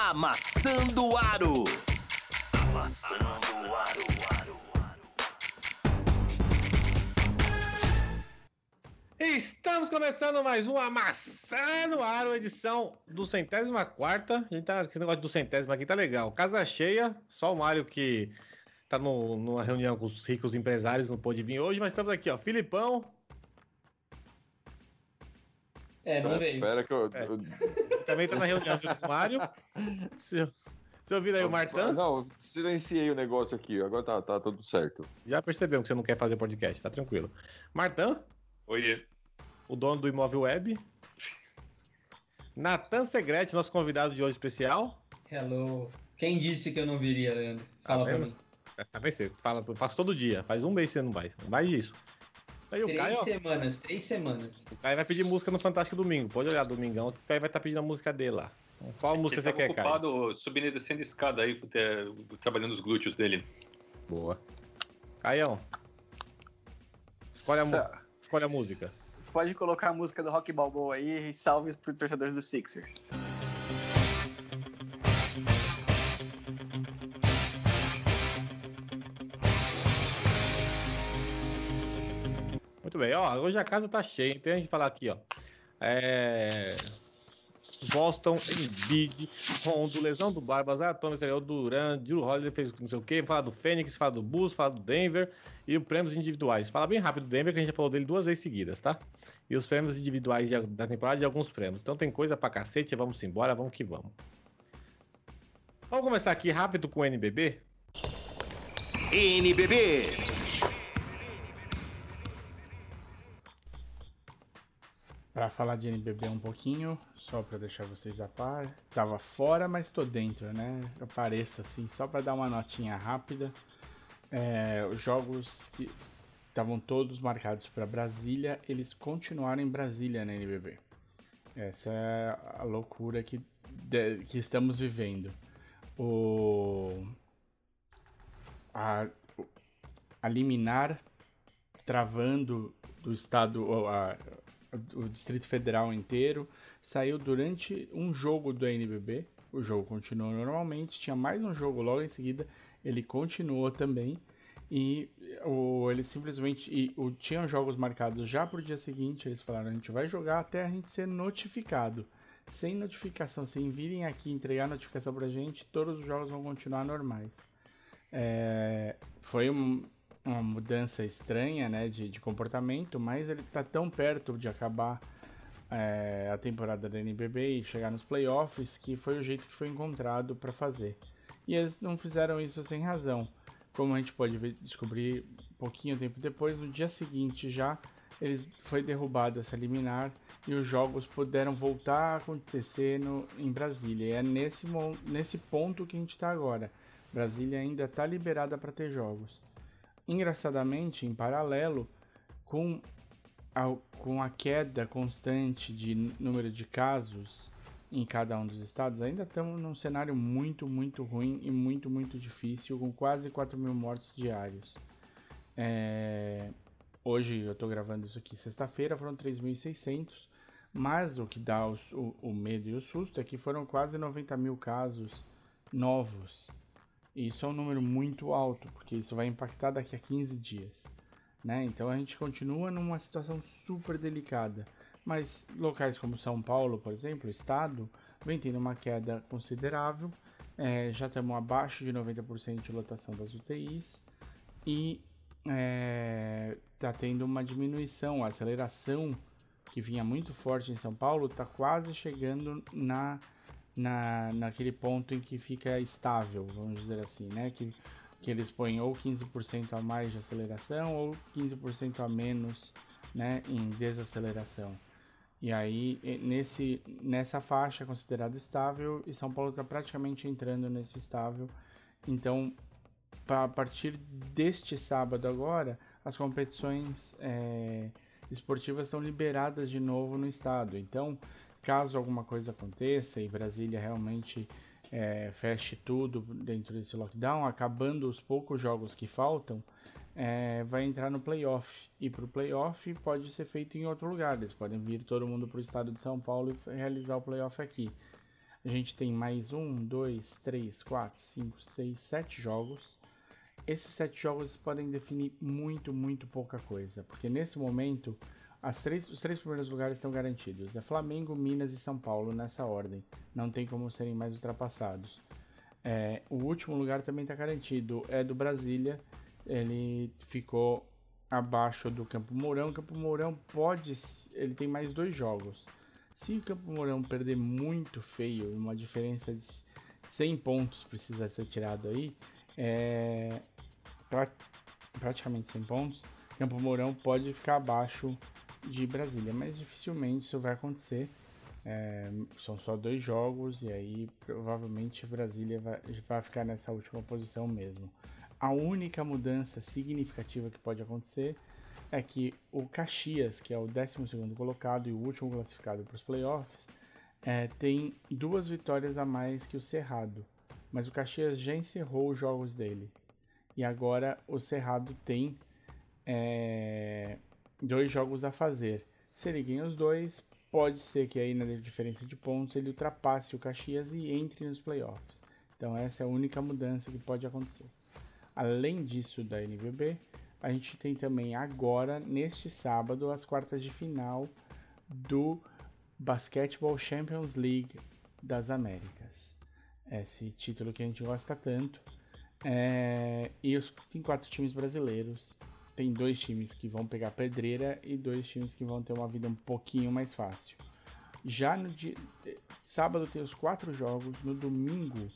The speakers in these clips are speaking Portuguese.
Amassando Aro. Amassando Aro. Estamos começando mais um Amassando Aro, edição do centésima quarta. A gente tá, esse negócio do centésimo aqui tá legal. Casa cheia, só o Mário que tá no, numa reunião com os ricos empresários, não pôde vir hoje, mas estamos aqui, ó. Filipão, É, não veio. Espera que eu. É. também tá na reunião junto com o Mário. Se, se ouvir aí o Martão, Não, silenciei o negócio aqui, agora tá, tá tudo certo. já percebemos que você não quer fazer podcast, tá tranquilo. Martão, Oiê. o dono do Imóvel Web. Natan Segrete, nosso convidado de hoje especial. Hello. Quem disse que eu não viria, Leandro? Fala Tá pra mim. Tá bem, você fala, faz todo dia. Faz um mês que você não vai. Mais disso. Aí o Três Caio, ó, semanas, três semanas. o Caio vai pedir música no Fantástico Domingo. Pode olhar domingão, que o Caio vai estar pedindo a música dele lá. Qual música Ele você quer, Caio? ocupado subindo e descendo escada aí, é, trabalhando os glúteos dele. Boa. Caião, Escolhe a Sa- escolhe a música. Pode colocar a música do Rock Balboa aí e salve pro torcedores do Sixers. Muito bem, ó, hoje a casa tá cheia, então a gente falar aqui, ó. É... Boston, Embiid, Rondo, lesão do Barbas, Atômico, Exterior, Duran, Drew Holiday fez não sei o quê, fala do Fênix, fala do Bulls, fala do Denver e os prêmios individuais. Fala bem rápido do Denver, que a gente já falou dele duas vezes seguidas, tá? E os prêmios individuais de- da temporada e alguns prêmios. Então tem coisa pra cacete, vamos embora, vamos que vamos. Vamos começar aqui rápido com o NBB? NBB. Pra falar de NBB um pouquinho, só pra deixar vocês a par. Tava fora, mas tô dentro, né? Eu pareço assim, só pra dar uma notinha rápida. É, os jogos que estavam todos marcados pra Brasília, eles continuaram em Brasília na NBB. Essa é a loucura que, de- que estamos vivendo. O, a, a liminar travando do estado, a- o Distrito Federal inteiro, saiu durante um jogo do NBB. O jogo continuou normalmente, tinha mais um jogo logo em seguida, ele continuou também. E o, eles simplesmente. E, o, tinham jogos marcados já pro dia seguinte. Eles falaram: a gente vai jogar até a gente ser notificado. Sem notificação, sem virem aqui entregar notificação pra gente, todos os jogos vão continuar normais. É, foi um- uma mudança estranha né, de, de comportamento, mas ele está tão perto de acabar é, a temporada da NBB e chegar nos playoffs que foi o jeito que foi encontrado para fazer. E eles não fizeram isso sem razão. Como a gente pode ver- descobrir pouquinho tempo depois, no dia seguinte já eles, foi derrubada essa liminar e os jogos puderam voltar a acontecer no, em Brasília. E é nesse, nesse ponto que a gente está agora. Brasília ainda está liberada para ter jogos. Engraçadamente, em paralelo com a, com a queda constante de número de casos em cada um dos estados, ainda estamos num cenário muito, muito ruim e muito, muito difícil, com quase 4 mil mortos diários. É, Hoje eu estou gravando isso aqui sexta-feira, foram 3.600, mas o que dá o, o, o medo e o susto é que foram quase 90 mil casos novos. Isso é um número muito alto, porque isso vai impactar daqui a 15 dias. Né? Então a gente continua numa situação super delicada. Mas locais como São Paulo, por exemplo, estado, vem tendo uma queda considerável. É, já estamos abaixo de 90% de lotação das UTIs. E está tendo uma diminuição, a aceleração que vinha muito forte em São Paulo está quase chegando na, na, naquele ponto em que fica estável, vamos dizer assim, né? Que, que eles põem ou 15% a mais de aceleração ou 15% a menos né, em desaceleração. E aí, nesse, nessa faixa considerado estável e São Paulo está praticamente entrando nesse estável. Então, a partir deste sábado agora, as competições é, esportivas são liberadas de novo no estado. Então, caso alguma coisa aconteça e Brasília realmente é, feche tudo dentro desse lockdown, acabando os poucos jogos que faltam, é, vai entrar no playoff. E para o playoff pode ser feito em outro lugar. Eles podem vir todo mundo para o estado de São Paulo e realizar o playoff aqui. a gente tem mais um, dois, três, quatro, cinco, seis, sete jogos. Esses sete jogos podem definir muito, muito pouca coisa, porque nesse momento três, os três primeiros lugares estão garantidos. É Flamengo, Minas e São Paulo nessa ordem. Não tem como serem mais ultrapassados. É, o último lugar também está garantido. É do Brasília. Ele ficou abaixo do Campo Mourão. O Campo Mourão pode. Ele tem mais dois jogos. Se o Campo Mourão perder muito feio, uma diferença de 100 pontos precisa ser tirado aí, é, pra, praticamente 100 pontos, Campo Mourão pode ficar abaixo de Brasília, mas dificilmente isso vai acontecer. É, são só dois jogos e aí provavelmente Brasília vai, vai ficar nessa última posição mesmo. A única mudança significativa que pode acontecer é que o Caxias, que é o 12 colocado e o último classificado para os playoffs, é, tem duas vitórias a mais que o Cerrado. Mas o Caxias já encerrou os jogos dele. E agora o Cerrado tem é, dois jogos a fazer. Se ele ganha os dois, pode ser que aí na diferença de pontos ele ultrapasse o Caxias e entre nos playoffs. Então essa é a única mudança que pode acontecer. Além disso da NBB, a gente tem também agora, neste sábado, as quartas de final do Basketball Champions League das Américas. Esse título que a gente gosta tanto. É... E os... tem quatro times brasileiros tem dois times que vão pegar pedreira e dois times que vão ter uma vida um pouquinho mais fácil. Já no dia, sábado tem os quatro jogos, no domingo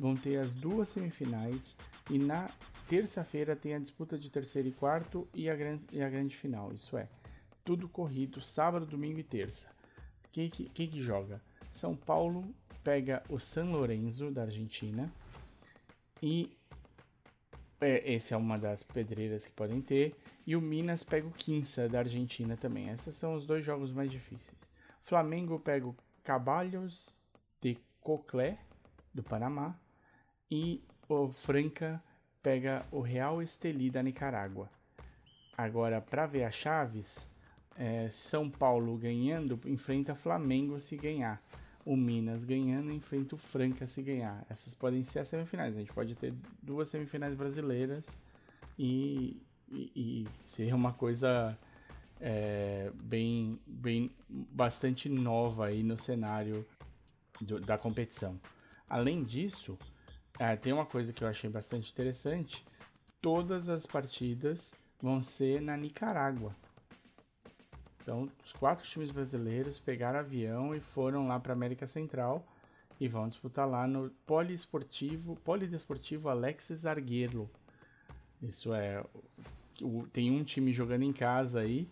vão ter as duas semifinais e na terça-feira tem a disputa de terceiro e quarto e a, grande, e a grande final. Isso é, tudo corrido, sábado, domingo e terça. Quem que, quem que joga? São Paulo pega o San Lorenzo da Argentina e é, esse é uma das pedreiras que podem ter. E o Minas pega o Quinça da Argentina também. Esses são os dois jogos mais difíceis. Flamengo pega o Caballos de Coclé do Panamá. E o Franca pega o Real Esteli da Nicarágua. Agora, para ver as chaves, é, São Paulo ganhando enfrenta Flamengo se ganhar o Minas ganhando enfrenta o Franca se ganhar. Essas podem ser as semifinais. A gente pode ter duas semifinais brasileiras e, e, e ser uma coisa é, bem, bem bastante nova aí no cenário do, da competição. Além disso, é, tem uma coisa que eu achei bastante interessante: todas as partidas vão ser na Nicarágua. Então, os quatro times brasileiros pegaram avião e foram lá para América Central e vão disputar lá no Poliesportivo, Polidesportivo Alexis Arguello. Isso é, tem um time jogando em casa aí,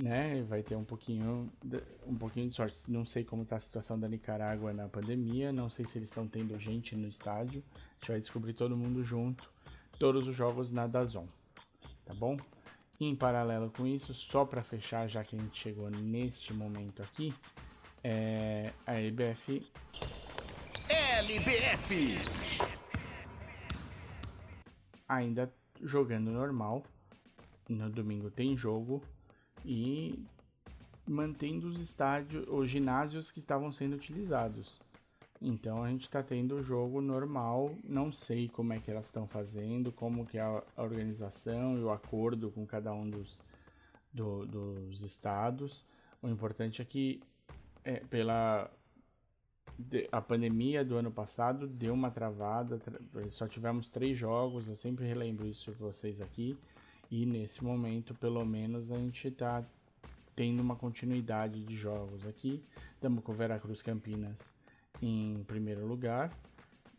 né? Vai ter um pouquinho, um pouquinho de sorte. Não sei como está a situação da Nicarágua na pandemia, não sei se eles estão tendo gente no estádio. A gente vai descobrir todo mundo junto, todos os jogos na Dazon, tá bom? Em paralelo com isso, só para fechar, já que a gente chegou neste momento aqui, é a LBF. LBF! Ainda jogando normal. No domingo tem jogo e mantendo os estádios, os ginásios que estavam sendo utilizados. Então a gente está tendo o jogo normal, não sei como é que elas estão fazendo, como que é a organização e o acordo com cada um dos, do, dos estados. O importante é que é, pela a pandemia do ano passado deu uma travada, só tivemos três jogos, eu sempre relembro isso para vocês aqui, e nesse momento, pelo menos, a gente está tendo uma continuidade de jogos aqui. Estamos com Veracruz Campinas em primeiro lugar,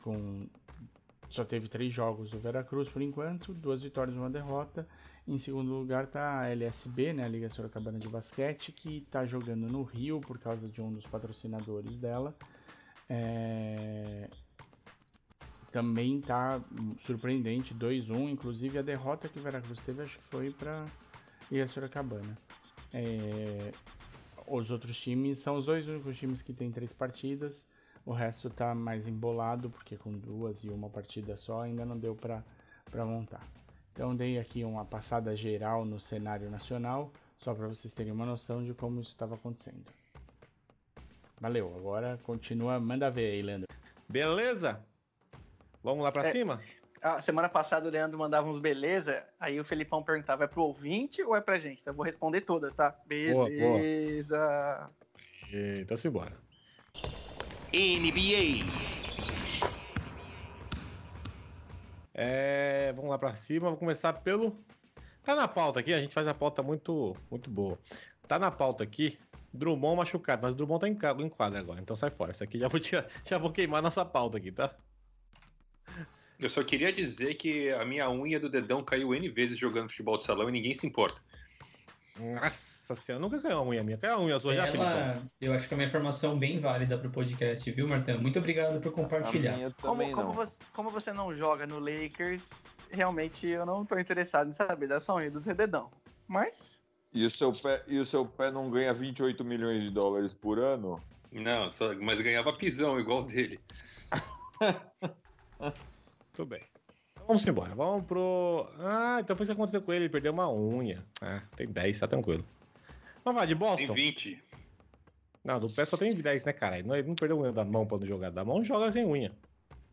com só teve três jogos do Veracruz por enquanto, duas vitórias e uma derrota. Em segundo lugar está a LSB, né, a Liga Sorocabana de Basquete, que está jogando no Rio por causa de um dos patrocinadores dela. É... Também está surpreendente, 2-1. Inclusive a derrota que o Veracruz teve, acho que foi para Liga Sorocabana. É... Os outros times são os dois únicos times que têm três partidas. O resto tá mais embolado, porque com duas e uma partida só ainda não deu para montar. Então dei aqui uma passada geral no cenário nacional, só para vocês terem uma noção de como isso estava acontecendo. Valeu, agora continua, manda ver aí, Leandro. Beleza? Vamos lá pra É. cima? A semana passada o Leandro mandava uns beleza, aí o Felipão perguntava, é pro ouvinte ou é pra gente? Então eu vou responder todas, tá? Boa, boa. Beleza. E- Então simbora. NBA. É, vamos lá pra cima, vou começar pelo. Tá na pauta aqui, a gente faz a pauta muito, muito boa. Tá na pauta aqui, Drummond machucado, mas o Drummond tá em ca- em quadra agora, então sai fora. Isso aqui já vou, tirar, já vou queimar nossa pauta aqui, tá? Eu só queria dizer que a minha unha do dedão caiu N vezes jogando futebol de salão e ninguém se importa. Nossa senhora, nunca caiu uma unha minha. Caiu a unha sua já? Ela, eu acho que é uma informação bem válida pro podcast, viu, Martão? Muito obrigado por A compartilhar. Como, como, você, como você não joga no Lakers, realmente eu não tô interessado em saber da sua unha do seu dedão. Mas, E o, seu pé, e o seu pé não ganha 28 milhões de dólares por ano? Não, só- mas ganhava pisão igual dele. Tudo bem. Então Vamos embora, vamos pro. Ah, então foi isso que aconteceu com ele, ele perdeu uma unha. Ah, tem 10, tá tranquilo. Vamos lá, de Tem Boston. 20. Não, do pé só tem 10, né, cara? Ele não, ele não perdeu unha da mão pra não jogar. Da mão joga sem unha.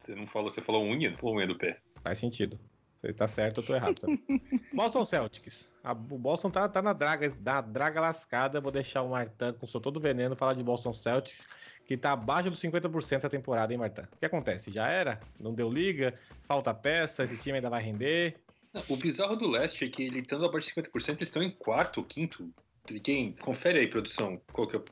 Você não falou, você falou unha, não falou unha do pé. Faz sentido. Você tá certo, eu tô errado. também. Boston Celtics. A- o Boston tá, tá na draga, na draga lascada. Vou deixar o Martin com seu todo veneno falar de Boston Celtics, que tá abaixo dos 50% essa temporada, hein, Martin? O que acontece? Já era? Não deu liga? Falta peça? Esse time ainda vai render? O bizarro do leste é que ele estando abaixo de 50%, eles estão em quarto, quinto. Quem? Confere aí, produção. Qual que é o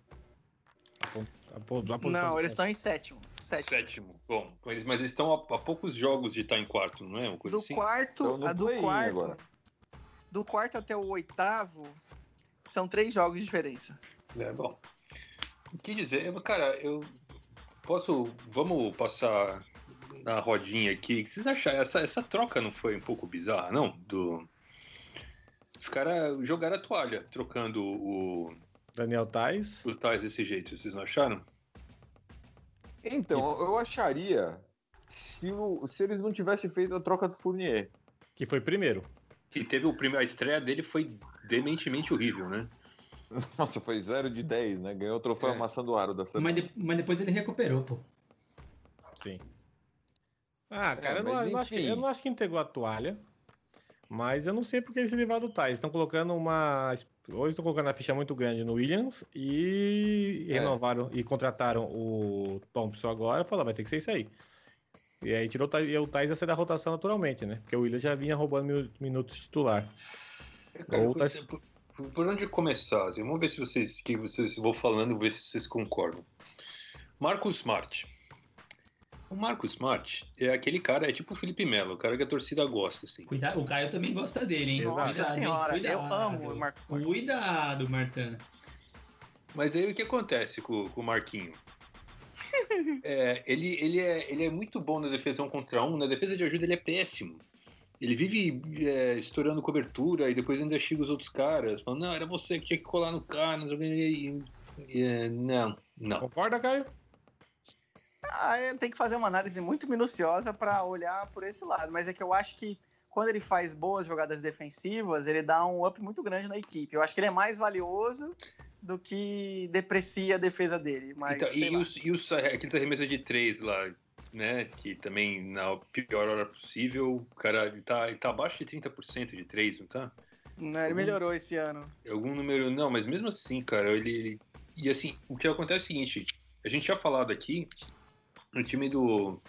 A, po- a a posição não, eles estão em sétimo. Sétimo. sétimo? Bom, mas, mas eles estão a, a poucos jogos de estar em quarto, não é? Uma coisa Do assim? quarto, Tão no a do quarto. agora. Do quarto até o oitavo, são três jogos de diferença. É, bom. O que dizer? Cara, eu posso. Vamos passar na rodinha aqui. O que vocês acharam? Essa, essa troca não foi um pouco bizarra, não? Do... Os caras jogaram a toalha, trocando o, Daniel Tais. o Tais desse jeito, vocês não acharam? Então, eu acharia se, o- se eles não tivessem feito a troca do Fournier. Que foi primeiro. Que teve o primeiro, a estreia dele foi dementemente horrível, né? Nossa, foi 0 de 10, né? Ganhou o troféu É. amassando aro da semana. Mas, de- mas depois ele recuperou, pô. Sim. Ah, cara, eu, não, mas eu não acho que, eu não acho que entregou a toalha. Mas eu não sei porque eles se livraram do Tais. Estão colocando uma. Hoje estão colocando a ficha muito grande no Williams e É. renovaram e contrataram o Thompson agora. Falaram, vai ter que ser isso aí. E aí tirou o e Tais ia ser da rotação naturalmente, né? Porque o Williams já vinha roubando minu- minutos titular. Cara, Ou tá- por, por- por onde começar? assim? Vamos ver se vocês, que vocês vou falando, ver se vocês concordam. Marcos Smart. O Marcos Smart é aquele cara, é tipo o Felipe Melo, o cara que a torcida gosta, assim. Cuidado, o Caio também gosta dele, hein? Exato. Nossa Cuidado, hein? senhora, eu amo o Marcos Smart. Cuidado, Martana. Mas aí o que acontece com, com o Marquinho? É, ele, ele, é, ele é muito bom na defesa um contra um, na defesa de ajuda ele é péssimo. Ele vive é, estourando cobertura e depois ainda xinga os outros caras, falando, não, era você que tinha que colar no cara, não sei o que. É, não, não. Concorda, Caio? Ah, ele tem que fazer uma análise muito minuciosa para olhar por esse lado. Mas é que eu acho que quando ele faz boas jogadas defensivas, ele dá um up muito grande na equipe. Eu acho que ele é mais valioso do que deprecia a defesa dele. Mas, Então, e os, e os aqueles arremessos de três lá, né? Que também na pior hora possível, o cara ele tá, ele tá abaixo de 30% de três, não tá? Não, ele melhorou esse ano. Algum número. Não, mas mesmo assim, cara, ele. ele- E assim, o que acontece é o seguinte: a gente tinha falado aqui no time do.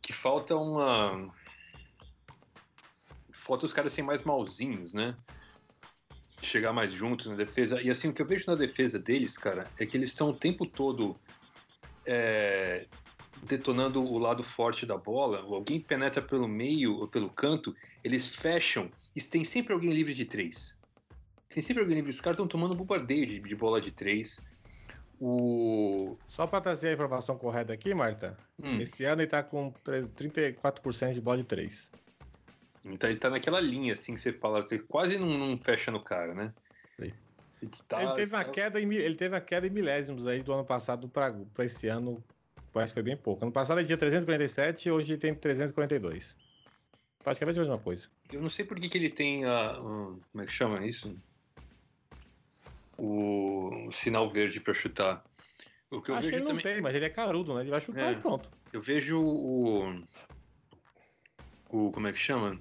Que falta uma. Falta os caras serem mais malzinhos, né? Chegar mais juntos na defesa. E assim, o que eu vejo na defesa deles, cara, é que eles estão o tempo todo é, detonando o lado forte da bola. Alguém penetra pelo meio ou pelo canto, eles fecham e tem sempre alguém livre de três. Tem sempre alguém livre. Os caras estão tomando bombardeio de, de bola de três. O. Só para trazer a informação correta aqui, Marta. Hum, Esse ano ele tá com tre- 34% de bola de 3. então ele tá naquela linha, assim, que você fala, você quase não, não fecha no cara, né? Sim. Ele, tá- ele, teve uma queda em, ele teve uma queda em milésimos aí do ano passado para esse ano. Parece que foi bem pouco. Ano passado ele tinha 347 hoje tem 342. Praticamente a mesma coisa. Eu não sei por que, que ele tem a. um, como é que chama isso? O, o sinal verde para chutar. O que eu Acho que vejo ele não também. tem, mas ele é carudo, né? Ele vai chutar É. e pronto. Eu vejo o. O. Como é que chama?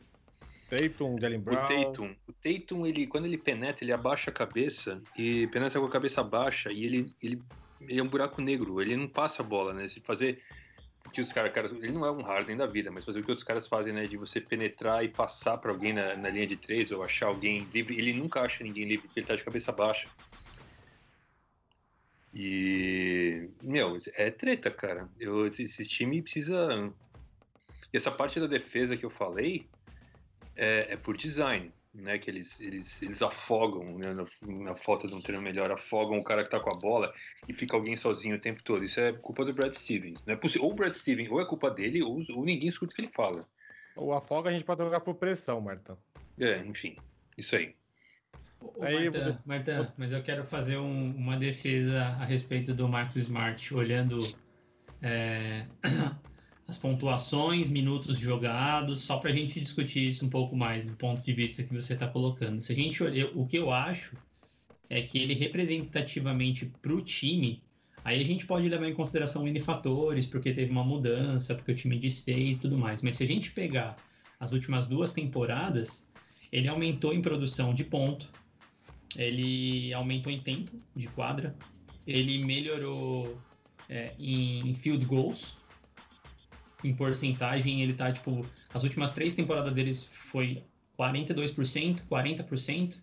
Tatum, Jalen O Brown. Tatum. O Tatum, ele, quando ele penetra, ele abaixa a cabeça e penetra com a cabeça baixa e ele, ele, ele é um buraco negro. Ele não passa a bola, né? Se fazer o que os caras, caras- ele não é um Harden da vida, mas fazer o que outros caras fazem, né? De você penetrar e passar para alguém na, na linha de três ou achar alguém livre. Ele nunca acha ninguém livre porque ele tá de cabeça baixa. E, meu, é treta, cara. Eu, esse, time precisa. E essa parte da defesa que eu falei é, é por design, né? Que eles, eles, eles afogam, né? na, na falta de um treino melhor, afogam o cara que tá com a bola e fica alguém sozinho o tempo todo. Isso é culpa do Brad Stevens. Não é possível. Ou o Brad Stevens, ou é culpa dele, ou, ou ninguém escuta o que ele fala. O afoga a gente pode jogar por pressão, Marta. É, enfim. Isso aí. Ô, Aí Marta, vou- Marta, mas eu quero fazer um- uma defesa a respeito do Marcus Smart, olhando é, as pontuações, minutos jogados, só para a gente discutir isso um pouco mais do ponto de vista que você está colocando. Se a gente olhar, o que eu acho é que ele representativamente para o time, aí a gente pode levar em consideração N fatores, porque teve uma mudança, porque o time desfez e tudo mais. Mas se a gente pegar as últimas duas temporadas, ele aumentou em produção de ponto, ele aumentou em tempo de quadra, ele melhorou é, em field goals, em porcentagem, ele tá, tipo, as últimas três temporadas deles foi 42%, 40%,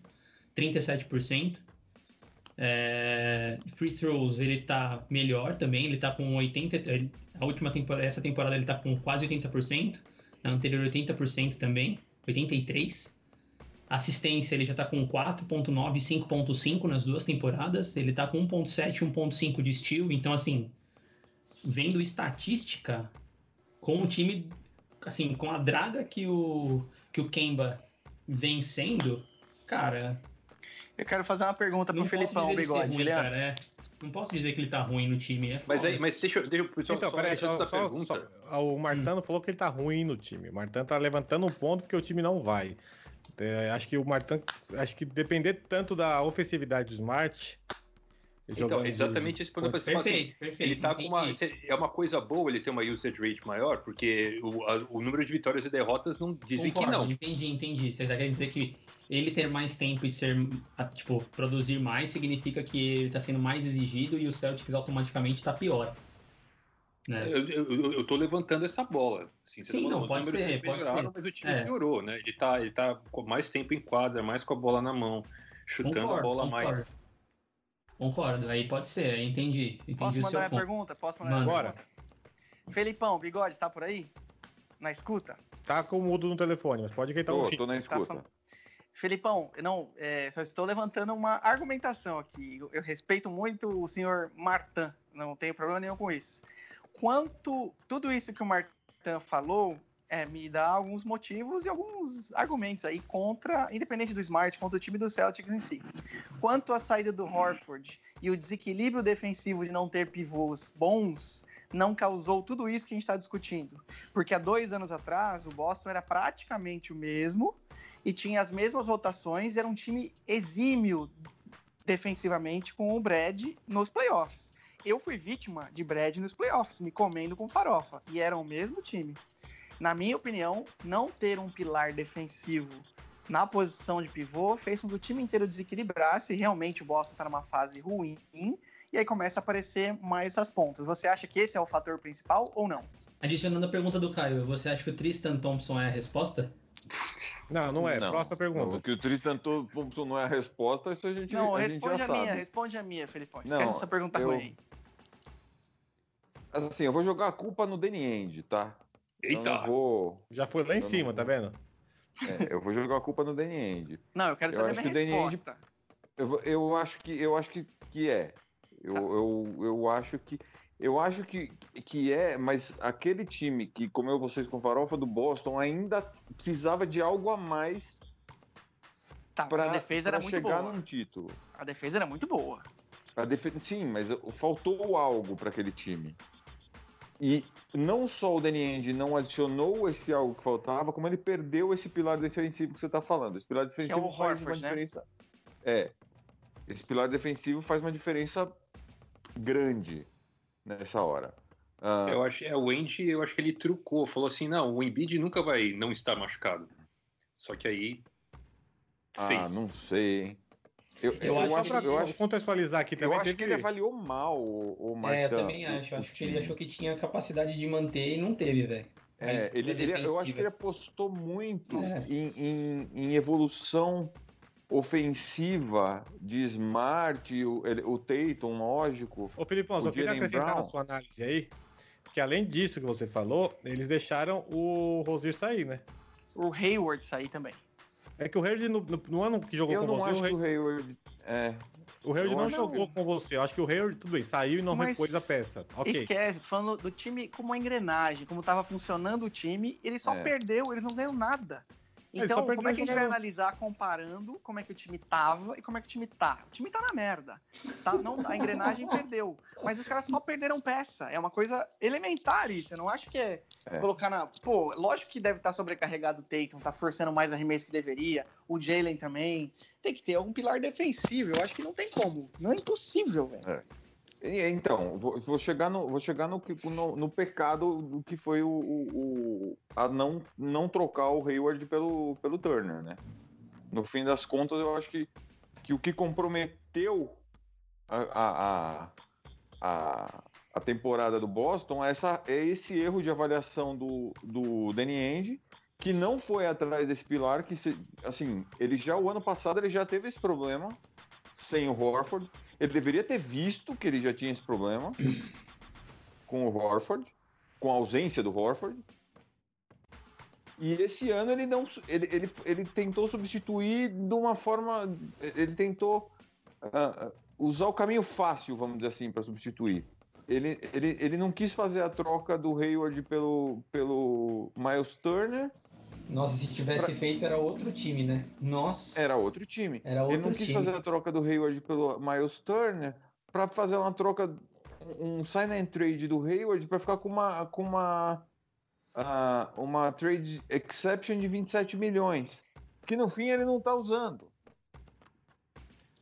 37%. É, free throws, ele tá melhor também, ele tá com 80%, ele- a última temporada, essa temporada ele tá com quase 80%, na anterior 80% também, 83%. Assistência, ele já tá com 4.9 e 5.5 nas duas temporadas. Ele tá com 1.7 e 1.5 de steal. Então, assim, vendo estatística, com o time, assim, com a draga que o, que o Kemba vem sendo, cara, Eu quero fazer uma pergunta pro Felipão, bigode, ruim, cara, é. Não posso dizer que ele tá ruim no time, é Mas aí, mas deixa, eu- deixa eu só, Então, só peraí, só, essa só- pergunta. só- o Martano falou que ele tá ruim no time. O Martano tá levantando um ponto que o time não vai. É, acho que o Martano, acho que depender tanto da ofensividade do Smart. Então, jogando exatamente esse ponto. Assim, Perfeito, perfeito. ele tá com uma. É uma coisa boa ele ter uma usage rate maior, porque o, a- o número de vitórias e derrotas não dizem que Concordo, não. Entendi, entendi. Você tá querendo dizer que ele ter mais tempo e ser, tipo, produzir mais significa que ele tá sendo mais exigido e o Celtics automaticamente tá pior. Né? Eu, eu, eu- eu tô levantando essa bola. Assim, você Sim, tá não, pode ser, pode melhoraram, ser. Mas o time É. piorou, né? Ele tá, ele tá com mais tempo em quadra, mais com a bola na mão, chutando a Concordo, bola concordo. mais. Concordo, aí pode ser, entendi. Entendi Posso o mandar seu minha ponto. pergunta? Posso mandar Manda. pergunta? Felipão, bigode, tá por aí? Na escuta? Tá com o mudo no telefone, mas pode quem tá Tô, ouvindo. tô na Tá escuta. falando. Felipão, não, é, só estou levantando uma argumentação aqui. Eu, eu respeito muito o senhor Martin, não tenho problema nenhum com isso. Quanto tudo isso que o Martin falou é, me dá alguns motivos e alguns argumentos aí contra, independente do Smart, contra o time do Celtics em si. Quanto à saída do Horford e o desequilíbrio defensivo de não ter pivôs bons, não causou tudo isso que a gente está discutindo. Porque há dois anos atrás, o Boston era praticamente o mesmo e tinha as mesmas rotações, era um time exímio defensivamente com o Brad nos playoffs. Eu fui vítima de Brad nos playoffs, me comendo com farofa, e era o mesmo time. Na minha opinião, não ter um pilar defensivo na posição de pivô fez com que o time inteiro desequilibrasse e realmente o Boston está numa fase ruim, e aí começa a aparecer mais as pontas. Você acha que esse é o fator principal ou não? Adicionando a pergunta do Caio, você acha que o Tristan Thompson é a resposta? Não, não é. Não. Próxima pergunta. O que o Tristan Thompson não é a resposta, isso a gente, Não, a gente responde já a, minha, sabe. responde a minha, Felipão. Não, Esquece essa pergunta eu- ruim. Assim, eu vou jogar a culpa no Danny End, tá? Eu Eita! não vou. Já foi lá em Eu cima, não- tá vendo? é, eu vou jogar a culpa no Danny End. Não, eu quero Eu saber acho minha que o Danny Ainge- resposta. Eu, vou- eu acho que eu acho que, que é. Eu, Tá. eu, eu acho que eu acho que, que é, mas aquele time que comeu vocês com farofa do Boston ainda precisava de algo a mais Tá, para a defesa era muito chegar boa. num título. A defesa era muito boa. A defe- Sim, mas faltou algo para aquele time. E não só o Danny Ainge não adicionou esse algo que faltava, como ele perdeu esse pilar defensivo que você está falando. Esse pilar defensivo o faz uma Horford, né? diferença. É. Esse pilar defensivo faz uma diferença grande nessa hora. Uh, eu acho, é, o Andy, eu acho que ele trucou, falou assim, não, o Embiid nunca vai não estar machucado. Só que aí ah, fez. não sei, hein? Eu, eu, eu acho, acho pra eu acho, contextualizar aqui também. Eu acho que ele avaliou mal o, o É, eu também acho. Eu acho que ele achou que tinha capacidade de manter e não teve, velho. É, ele, ele, eu acho que ele apostou muito é. em, em, em, evolução ofensiva de Smart, o, o Tatum, lógico. Ô, Filipão, só queria acrescentar Brown. na sua análise aí, que além disso que você falou, eles deixaram o Rosier sair, né? O Hayward sair também. É que o Hayward, no, no, no ano que jogou eu com não você... Acho o Hayward... que o Hayward... É, o Hayward não, não jogou com você. Eu acho que o Hayward, tudo bem, saiu e não Mas repôs a peça. Okay. Esquece, tô falando do time como uma engrenagem, como tava funcionando o time, ele só é. perdeu, eles não ganham nada. Então, como é que a gente vai analisar comparando como é que o time tava e como é que o time tá? O time tá na merda. Tá? Não, a engrenagem perdeu. Mas os caras só perderam peça. É uma coisa elementar isso. Eu não acho que é, é. colocar na. Pô, lógico que deve estar tá sobrecarregado o Tatum, tá forçando mais arremesso que deveria. O Jalen também. Tem que ter algum pilar defensivo. Eu acho que não tem como. Não é impossível, velho. É. Então, vou, chegar, no, vou chegar no, no, no pecado do que foi o, o, a não, não trocar o Hayward pelo, pelo Turner, né? No fim das contas, eu acho que, que o que comprometeu a, a, a, a temporada do Boston é, essa, é esse erro de avaliação do, do Danny Ainge, que não foi atrás desse pilar, que, se, assim, ele já, o ano passado, ele já teve esse problema sem o Horford, ele deveria ter visto que ele já tinha esse problema com o Horford, com a ausência do Horford. E esse ano ele não ele, ele, ele tentou substituir de uma forma. Ele tentou uh, usar o caminho fácil, vamos dizer assim, para substituir. Ele, ele, ele não quis fazer a troca do Hayward pelo, pelo Miles Turner nossa, se tivesse pra... feito era outro time, né? Nossa. Era outro time. Era outro Ele não quis fazer a troca do Hayward pelo Miles Turner para fazer uma troca, um sign and trade do Hayward para ficar com uma com uma uh, uma trade exception de 27 milhões, que no fim ele não tá usando.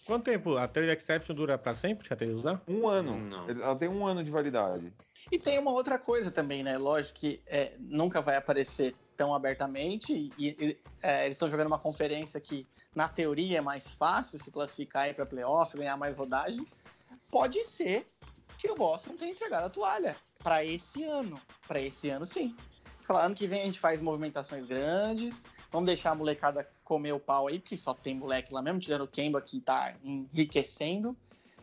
Quanto tempo a trade exception dura para sempre até ele usar? Um ano. Não. Ela tem um ano de validade. E tem uma outra coisa também, né? Lógico que é, nunca vai aparecer tão abertamente e, e é, eles estão jogando uma conferência que, na teoria, é mais fácil se classificar para playoff, ganhar mais rodagem. Pode ser que o Boston tenha entregado a toalha para esse ano. Para esse ano, sim. Falar, ano que vem a gente faz movimentações grandes, vamos deixar a molecada comer o pau aí, porque só tem moleque lá mesmo, tirando o Kemba que tá enriquecendo.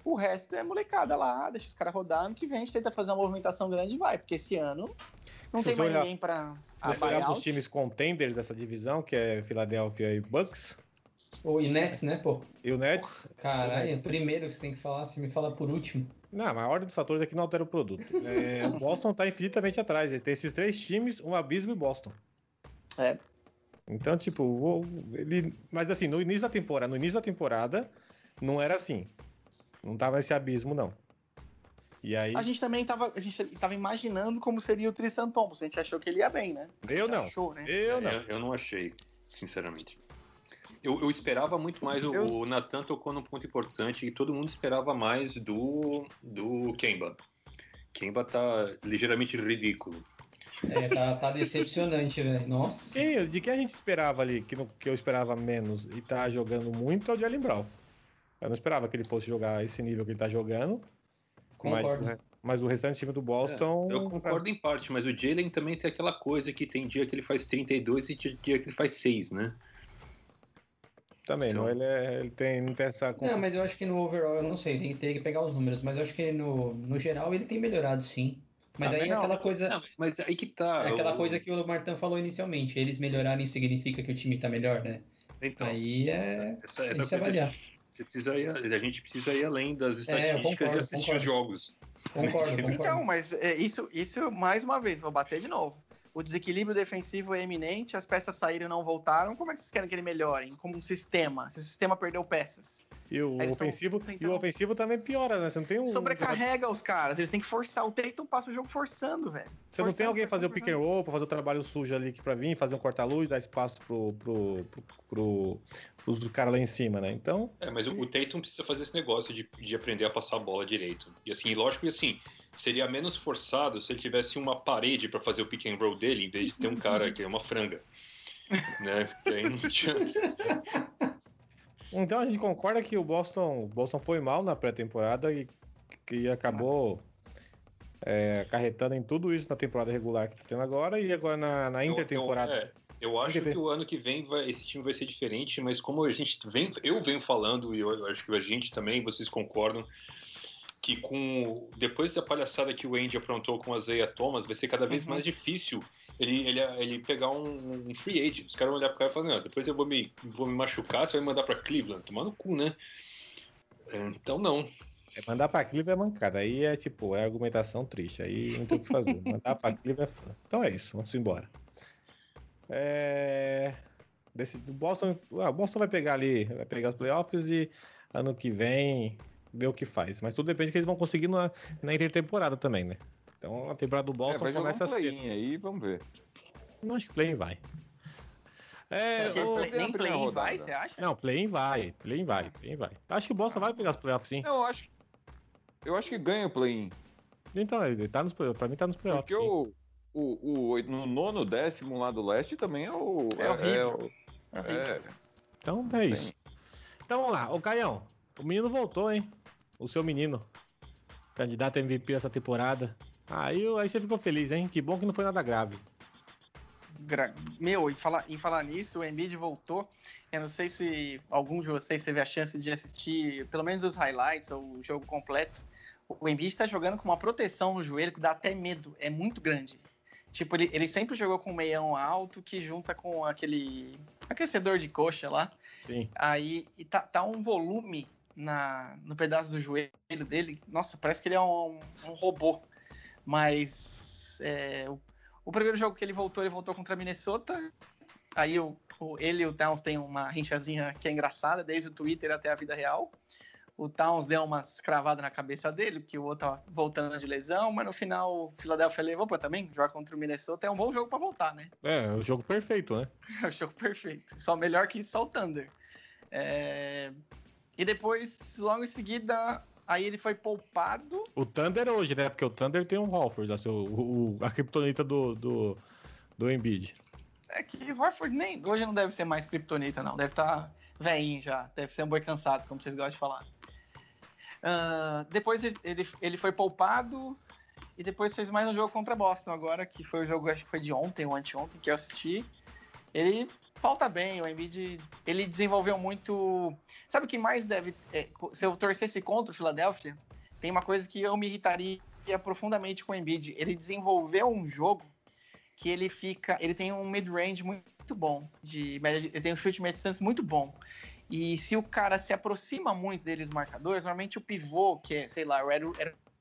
O resto é molecada lá, deixa os caras rodar. Ano que vem a gente tenta fazer uma movimentação grande e vai, porque esse ano não se tem mais olhar, ninguém para. Se você olhar os times contenders dessa divisão, que é Philadelphia e Bucks. O e Nets, né, pô? E o Nets? Caralho, é o primeiro que você tem que falar, você me fala por último. Não, mas a ordem dos fatores aqui não altera o produto. É, o Boston tá infinitamente atrás. Ele tem esses três times, um abismo e Boston. É. Então, tipo, vou, ele. Mas assim, no início da temporada, no início da temporada, não era assim. Não tava esse abismo, não. E aí... A gente também tava, a gente tava imaginando como seria o Tristan Thompson. A gente achou que ele ia bem, né? Eu não. Achou, né? Eu não. Eu, eu, não achei, sinceramente. Eu, eu esperava muito mais o, eu... o Nathan tocou num ponto importante e todo mundo esperava mais do, do Kemba. Kemba tá ligeiramente ridículo. É, tá, tá decepcionante, velho. Nossa. Quem, de quem a gente esperava ali, que, no, que eu esperava menos e tá jogando muito, é o Jalen Brown. Eu não esperava que ele fosse jogar esse nível que ele tá jogando. Concordo. Mas, mas o restante time do Boston. É, eu concordo em parte, mas o Jalen também tem aquela coisa que tem dia que ele faz 32 e dia que ele faz 6, né? Também, então... não, ele, é, ele tem, não tem essa. Não, mas eu acho que no overall, eu não sei, tem, tem que pegar os números, mas eu acho que no, no geral ele tem melhorado sim. Mas aí é aquela coisa. Não, mas aí que tá. É aquela o... coisa que o Martin falou inicialmente. Eles melhorarem significa que o time tá melhor, né? Então. Aí é. Essa, essa coisa avaliar. Você precisa ir, a gente precisa ir além das é, estatísticas é, concordo, e assistir concordo. os jogos. Concordo, concordo. Então, mas é, isso, isso, mais uma vez, vou bater de novo. o desequilíbrio defensivo é eminente, as peças saíram e não voltaram. Como é que vocês querem que ele melhore? Como um sistema, se o sistema perdeu peças. E o Eles ofensivo, tão e o tentando- ofensivo também piora, né? Você não tem um. Sobrecarrega os caras, eles têm que forçar. O Tatum passa o jogo forçando, velho. Você não tem forçando, alguém fazer o forçando, pick and roll pra fazer o trabalho sujo ali que pra vir, fazer um corta-luz, dar espaço pro, pro, pro, pro, pro cara lá em cima, né? Então, É, mas o, Tatum precisa fazer esse negócio de, de aprender a passar a bola direito. E assim, lógico que assim, seria menos forçado se ele tivesse uma parede pra fazer o pick and roll dele, em vez de ter um cara que é uma franga. né? Então a gente concorda que o Boston, o Boston foi mal na pré-temporada e que acabou é, acarretando em tudo isso na temporada regular que tá tendo agora e agora na, na Eu- intertemporada. Eu, é, eu acho que o ano que vem vai- esse time vai ser diferente, mas como a gente vem, eu venho falando, e eu acho que a gente também, vocês concordam, que com depois da palhaçada que o Andy aprontou com a Zaya Thomas, vai ser cada vez Uhum. mais difícil ele, ele, ele pegar um, um free agent. Os caras vão olhar pro cara e falar, não, depois eu vou me, vou me machucar, você vai me mandar pra Cleveland. Tomar no cu, né? É, Então não. É, mandar pra Cleveland é mancada. Aí é tipo, é argumentação triste. Aí não tem o que fazer. Mandar pra Cleveland é. Então é isso, vamos embora. É. Desse, do Boston, ah, o Boston vai pegar ali, vai pegar os playoffs e ano que vem ver o que faz. Mas tudo depende do que eles vão conseguir na, na intertemporada também, né? Então a temporada do É, Boston vai jogar começa um play-in aí, vamos ver. Não acho que play-in vai. É, Porque o- play- nem play vai, você acha? Não, play-in vai, play-in vai, play-in vai. Acho que o Boston vai pegar os playoffs sim. Não, eu acho, eu acho que ganha o play-in. Então, ele tá nos playoffs, pra mim tá nos playoffs. Porque sim. o, o, o no nono décimo lá do leste também é o. É horrível. o- é, Então é isso. Sim. Então vamos lá, ô Caião, o menino voltou, hein? O seu menino. Candidato a MVP essa temporada. Aí, aí você ficou feliz, hein? Que bom que não foi nada grave. Gra- Meu, em falar, em falar nisso, o Embiid voltou. Eu não sei se algum de vocês teve a chance de assistir pelo menos os highlights ou o jogo completo. O Embiid está jogando com uma proteção no joelho que dá até medo. É muito grande. Tipo, ele, ele sempre jogou com um meião alto que junta com aquele aquecedor de coxa lá. Sim. Aí e tá, tá um volume na, no pedaço do joelho dele. Nossa, parece que ele é um, um robô. Mas é, o, o primeiro jogo que ele voltou, ele voltou contra a Minnesota. Aí o, o- ele e o Towns têm uma rinchazinha que é engraçada, desde o Twitter até a vida real. O Towns deu umas cravadas na cabeça dele, porque o outro tava voltando de lesão, mas no final o Philadelphia levou pra também. Jogar contra o Minnesota é um bom jogo pra voltar, né? É, o jogo perfeito, né? É o jogo perfeito. Só melhor que só o Thunder. É, E depois, logo em seguida, aí ele foi poupado. O Thunder hoje, né? Porque o Thunder tem um Holford, assim, o, o- a criptonita do, do, do Embiid. É que o Horford nem hoje não deve ser mais kryptonita, não. Deve estar velhinho já. Deve ser um boi cansado, como vocês gostam de falar. Ah, depois ele, ele, foi poupado e depois fez mais um jogo contra Boston agora, que foi o jogo, acho que foi de ontem ou anteontem que eu assisti. Ele falta bem, o Embiid, ele desenvolveu muito... Sabe o que mais deve... é, se eu torcesse contra o Philadelphia, tem uma coisa que eu me irritaria profundamente com o Embiid. Ele desenvolveu um jogo que ele fica. Ele tem um mid-range muito bom. De, de- ele tem um chute média distância muito bom. E se o cara se aproxima muito deles, marcadores, normalmente o pivô, que é, sei lá, o Red,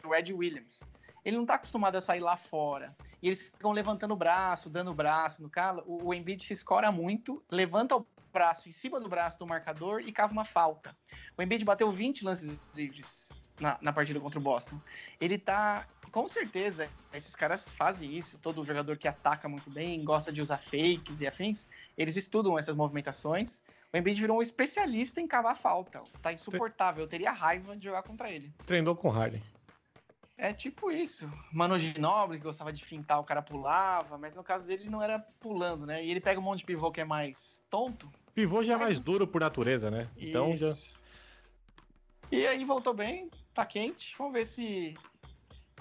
Red Williams, ele não tá acostumado a sair lá fora. E eles ficam levantando o braço, dando o braço no cara. O, o Embiid se escora muito, levanta o braço em cima do braço do marcador e cava uma falta. O Embiid bateu 20 lances livres na, na partida contra o Boston. Ele tá com certeza, esses caras fazem isso. Todo jogador que ataca muito bem, gosta de usar fakes e afins, eles estudam essas movimentações. O Embiid virou um especialista em cavar falta. Tá insuportável. Eu teria raiva de jogar contra ele. Treinou com o Harden. É tipo isso. Mano Ginobili, que gostava de fintar, o cara pulava, mas no caso dele não era pulando, né? E ele pega um monte de pivô que é mais tonto. Pivô já é mais duro por natureza, né? Então já. Isso. E aí voltou bem, tá quente. Vamos ver se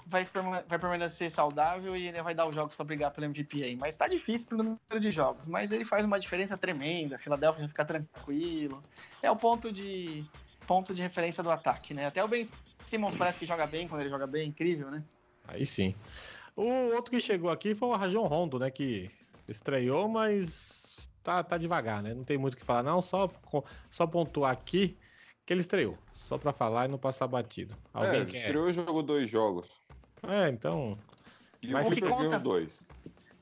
vai, vai permanecer saudável e ele vai dar os jogos pra brigar pelo MVP aí. Mas tá difícil pelo número de jogos. Mas ele faz uma diferença tremenda. A Philadelphia vai ficar tranquilo. É o ponto de ponto de referência do ataque, né? Até o Ben Simmons parece que joga bem quando ele joga bem, incrível, né? Aí sim. O outro que chegou aqui foi o Rajon Rondo, né? Que estreou, mas tá, tá devagar, né? Não tem muito o que falar, não. Só, só pontuar aqui que ele estreou. Só pra falar e não passar batido. Alguém é, quer? estreou e jogou dois jogos. É, então. E Mas se ganhou conta- dois.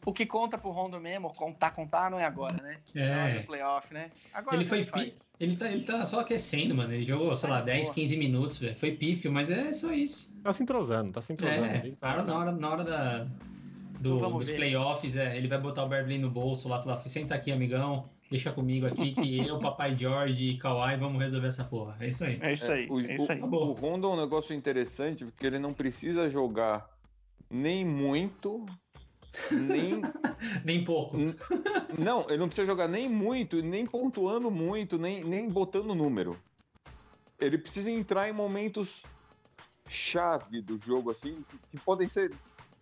O que conta pro Rondo mesmo, contar, contar, não é agora, né? É. No playoff, né? Agora ele foi pi... ele, tá, ele tá só aquecendo, mano. Ele jogou, sei lá, 10, 15 minutos, velho. Foi pífio, mas é só isso. Tá se entrosando, tá se entrosando. É, tá... na, hora, na hora da, do, então dos ver. playoffs, é, ele vai botar o Beverly no bolso lá, falar, senta aqui, amigão. Deixa comigo aqui que eu, Papai George e Kawhi vamos resolver essa porra. É isso aí. É isso aí. É, o, é isso aí. O, o Rondo é um negócio interessante porque ele não precisa jogar nem muito, nem. nem pouco. não, ele não precisa jogar nem muito, nem pontuando muito, nem, nem botando número. Ele precisa entrar em momentos chave do jogo, assim, que podem ser.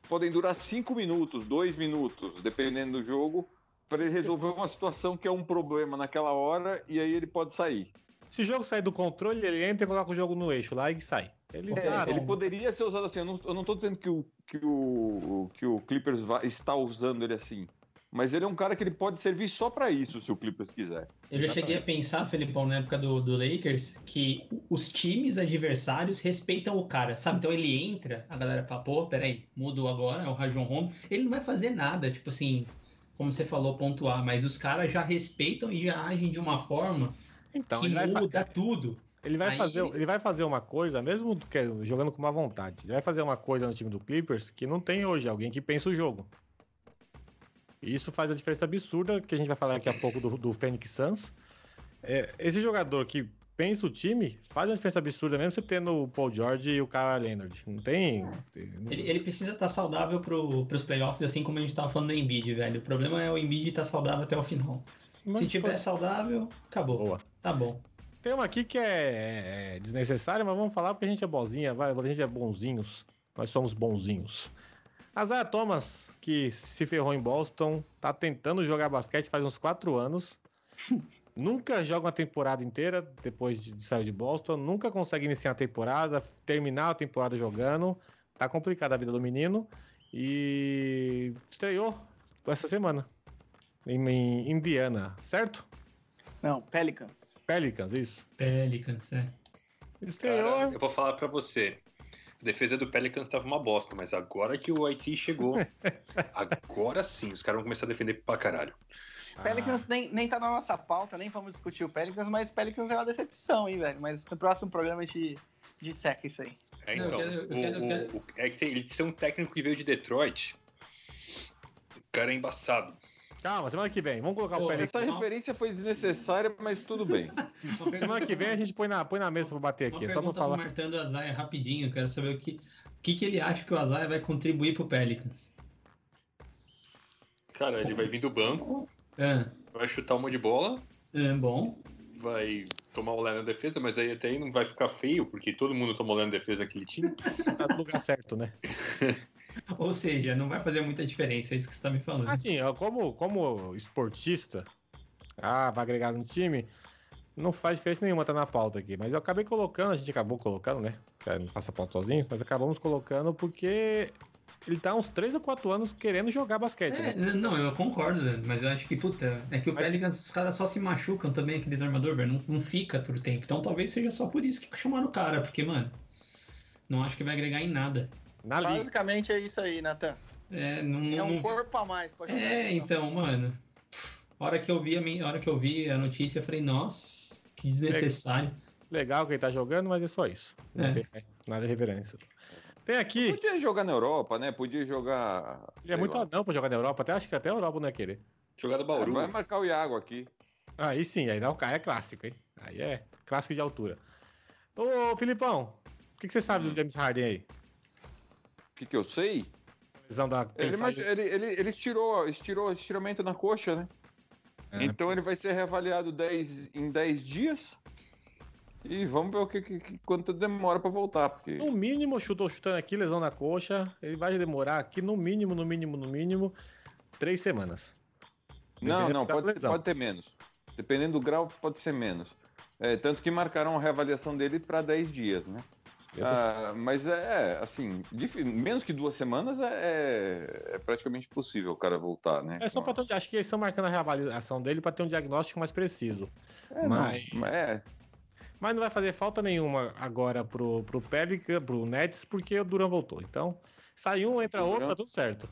Podem durar cinco minutos, dois minutos, dependendo do jogo para ele resolver uma situação que é um problema naquela hora e aí ele pode sair. Se o jogo sair do controle, ele entra e coloca o jogo no eixo lá e sai. Ele, é, tá, ele poderia ser usado assim. Eu não, eu não tô dizendo que o, que o, que o Clippers vai, está usando ele assim. Mas ele é um cara que ele pode servir só para isso, se o Clippers quiser. Eu já cheguei a pensar, Felipão, na época do, do Lakers, que os times adversários respeitam o cara, sabe? Então ele entra, a galera fala, pô, peraí, mudou agora, é o Rajon Rondo. Ele não vai fazer nada, tipo assim, como você falou, pontuar, mas os caras já respeitam e já agem de uma forma então, que muda tudo. Ele vai, Aí... fazer, ele vai fazer uma coisa, mesmo que, jogando com uma vontade, ele vai fazer uma coisa no time do Clippers que não tem hoje, alguém que pensa o jogo. E isso faz a diferença absurda, que a gente vai falar daqui a pouco do, do Phoenix Suns. É, esse jogador que pensa o time, faz uma diferença absurda, mesmo você tendo o Paul George e o Kawhi Leonard. Não tem. Ele, ele precisa estar tá saudável pro, pros playoffs, assim como a gente tava falando do Embiid, velho. O problema é o Embiid estar tá saudável até o final. Mas Se tiver saudável, acabou. Boa. Tá bom. Tem uma aqui que é, é desnecessária, mas vamos falar porque a gente é bozinha, vai, a gente é bonzinhos. Nós somos bonzinhos. Azar Thomas, que se ferrou em Boston, tá tentando jogar basquete faz uns quatro anos. nunca joga uma temporada inteira depois de, sair de Boston, nunca consegue iniciar a temporada, terminar a temporada jogando. Tá complicada a vida do menino. E estreou essa semana em, em Indiana, certo? Não, Pelicans. Pelicans, isso. Pelicans, é. Estreou. Cara, eu vou falar para você. A defesa do Pelicans estava uma bosta, mas agora que o Haiti chegou, agora sim, os caras vão começar a defender pra caralho. Pelicans ah. nem, nem tá na nossa pauta, nem vamos discutir o Pelicans, mas Pelicans é uma decepção, hein, velho. Mas no próximo programa a gente disseca isso aí. É, então, eu quero, eu quero, o, quero... O, é que tem, eles têm um técnico que veio de Detroit. O cara é embaçado. Calma, semana que vem. Vamos colocar Pô, o Pelicans. Essa referência foi desnecessária, mas tudo bem. semana que vem a gente põe na, põe na mesa pra bater aqui. Uma só pra falar. Martando o Azaia rapidinho, quero saber o que, o que, que ele acha que o Azaia vai contribuir pro Pelicans. Cara, ele vai vir do banco. É. Vai chutar uma de bola. É, bom. Vai tomar o Lé na defesa, mas aí até aí não vai ficar feio, porque todo mundo tomou Lé na defesa naquele time. tá no lugar certo, né? Ou seja, não vai fazer muita diferença, é isso que você tá me falando. Assim, como, como esportista, ah, vai agregar no time, não faz diferença nenhuma tá na pauta aqui. Mas eu acabei colocando, a gente acabou colocando, né? Não faça pauta sozinho, mas acabamos colocando porque ele tá uns 3 ou 4 anos querendo jogar basquete, é, né? Não, eu concordo, mas eu acho que, puta, é que o mas... Pelicans, os caras só se machucam também, aqueles armadores, velho, não, não fica por tempo. Então talvez seja só por isso que chamaram o cara, porque, mano, não acho que vai agregar em nada. Na Basicamente é isso aí, Nathan. É, não, é um não... corpo a mais. Pode é, então, mano. A hora que eu vi a, minha, hora que eu vi a notícia, eu falei, nossa, que desnecessário. Legal que ele tá jogando, mas é só isso. Não é. tem nada de reverência. Tem aqui. Podia jogar na Europa, né? Podia jogar. Ele é muito anão pra jogar na Europa. Até acho que até a Europa não é querer. Jogar do Bauru. Ah, vai marcar o Iago aqui. Aí sim, aí não, é clássico, hein? Aí é clássico de altura. Ô, Filipão, o que, que você sabe do James Harden aí? O que, que eu sei? Da... Ele, ele, ele, ele estirou, estirou estiramento na coxa, né? É. Então ele vai ser reavaliado 10, em 10 dias. E vamos ver o que, que quanto demora para voltar. Porque... No mínimo, chutou chutando aqui, lesão na coxa. Ele vai demorar aqui, no mínimo, no mínimo, no mínimo, três semanas. Não, não, pode, pode ter menos. Dependendo do grau, pode ser menos. É, tanto que marcaram a reavaliação dele para 10 dias, né? Ah, mas é, assim, menos que duas semanas é, é, é, praticamente possível o cara voltar, né? É só para ter, acho que eles estão marcando a reavaliação dele para ter um diagnóstico mais preciso. É, mas, não, é, mas não vai fazer falta nenhuma agora pro, pro Pelican, pro Nets, porque o Duran voltou. Então, sai um, entra outro, tá tudo certo.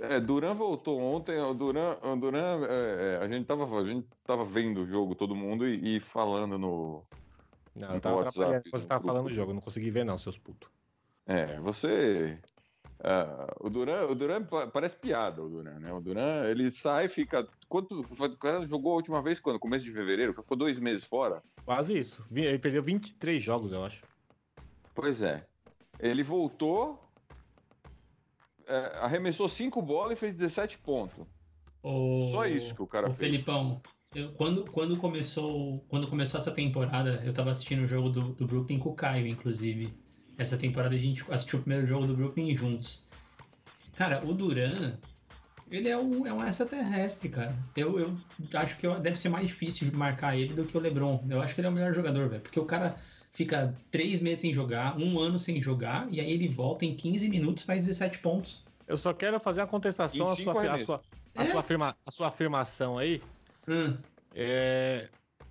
É, Duran voltou ontem. O Duran, o Duran é, é, a, gente tava, a gente tava vendo o jogo, todo mundo, e, e falando no. Não, No eu tava WhatsApp, atrapalhando você tava grupo. falando do jogo, eu não consegui ver, não, seus putos. É, você. Ah, o Duran, o Duran pa- parece piada, o Duran, né? O Duran, ele sai, fica. Quanto, o cara jogou a última vez quando? Começo de fevereiro? Ficou dois meses fora? Quase isso. Ele perdeu 23 jogos, eu acho. Pois é. Ele voltou, é, arremessou cinco bolas e fez 17 pontos. O- Só isso que o cara o fez. Felipão, eu- quando, quando, começou, quando começou essa temporada, eu tava assistindo o jogo do, do Brooklyn com o Caio, inclusive. Essa temporada a gente assistiu o primeiro jogo do Brooklyn juntos. Cara, o Duran, ele é um, é um extraterrestre, cara. Eu, eu acho que eu- deve ser mais difícil de marcar ele do que o LeBron. Eu acho que ele é o melhor jogador, velho. Porque o cara fica três meses sem jogar, um ano sem jogar, e aí ele volta em 15 minutos faz 17 pontos. Eu só quero fazer uma contestação à sua, a sua, a É? sua, afirma, a sua afirmação aí. Hum, É...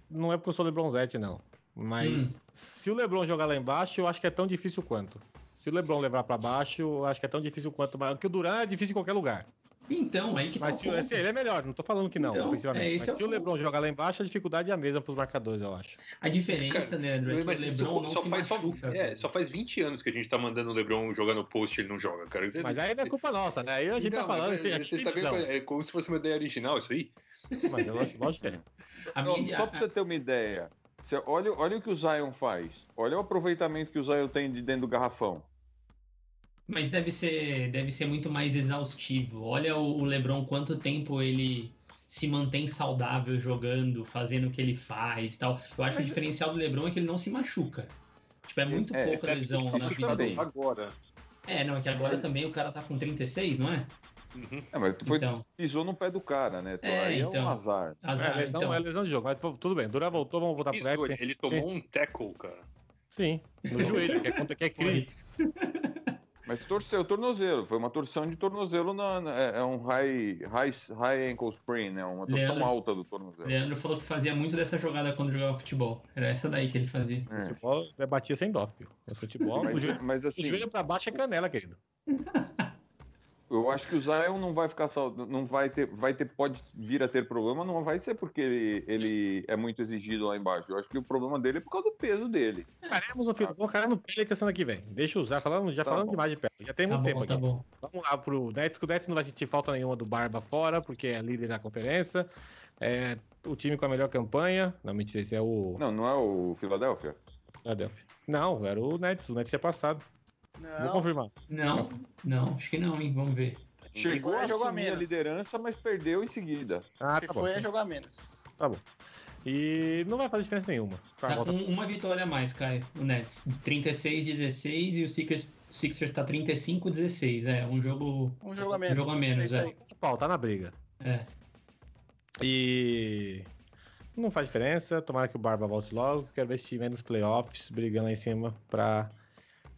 Não é porque eu sou LeBronzete, não. Mas se o LeBron jogar lá embaixo, eu acho que é tão difícil quanto. Se o LeBron levar pra baixo, eu acho que é tão difícil quanto. Mas porque o Duran é difícil em qualquer lugar. Então, aí que tá Mas o se, se ele é melhor, não tô falando que não, Então, ofensivamente. é, Mas é o se o ponto. LeBron jogar lá embaixo, a dificuldade é a mesma pros marcadores, eu acho. A diferença, Cara, Leandro, é que o Mas LeBron não só, se faz, só, machuca. é, velho. só faz 20 anos que a gente tá mandando o LeBron jogar no post e ele não joga, cara. Mas aí não é culpa nossa, né? Aí a gente Não, tá mas falando, é- tem, você tá vendo, é como se fosse uma ideia original isso aí. Mas eu acho, lógico que é. Não, minha- só pra você ter uma ideia, olha, olha o que o Zion faz. Olha o aproveitamento que o Zion tem de dentro do garrafão. Mas deve ser, deve ser muito mais exaustivo. Olha o o LeBron quanto tempo ele se mantém saudável jogando, fazendo o que ele faz, tal. Eu acho que o diferencial do LeBron é que ele não se machuca. Tipo, é muito É, pouca exceto lesão na vida dele. Agora. É, não, é que agora também o cara tá com 36, não é? Uhum. É, mas tu foi, Então, pisou no pé do cara, né? É, Aí é então. um azar. azar, É lesão, então. é lesão de jogo, mas tudo bem. Duran voltou, vamos voltar pro Lex. ele tomou um tackle, cara. Sim, no joelho, que é, contra- que é crime. Mas torceu o tornozelo. Foi uma torção de tornozelo. Na, na- é, é um high, high, high ankle sprain, né? Uma torção Leandro- alta do tornozelo. Leandro falou que fazia muito dessa jogada quando jogava futebol. Era essa daí que ele fazia. É. Futebol é batia sem dó, filho. É futebol, o Mas, joelho, mas o assim, joelho pra baixo é canela, querido. eu acho que o Zion não vai ficar saudável, não vai ter, vai ter, pode vir a ter problema, não vai ser porque ele, ele é muito exigido lá embaixo. Eu acho que o problema dele é por causa do peso dele. Caremos no filho. Carar no Pelicans semana que vem. Deixa eu usar, falando, já Tá falando bom. demais de pé. Já tem Tá muito bom, tempo tá aqui. bom. Vamos lá pro Nets, que o Nets não vai sentir falta nenhuma do Barba fora, porque é líder da conferência. É o time com a melhor campanha. Não, mentira, esse é o Não, não é o Philadelphia? Philadelphia. Não, era o Nets. O Nets tinha passado. Vou Não, confirmar. Não, não, acho que não, hein? Vamos ver. Chegou a jogar assumir a menos. liderança, mas perdeu em seguida. Ah, tá bom. foi a jogar menos. E não vai fazer diferença nenhuma. Tá, Tá com uma vitória a mais, Caio, o Nets. 36-16 e o Sixers, o Sixers tá 35-16. É, um jogo. Um jogo a menos. jogo a menos, É é. Pau, tá na briga. É. E não faz diferença. Tomara que o Barba volte logo. Quero ver esse time nos playoffs, brigando lá em cima pra,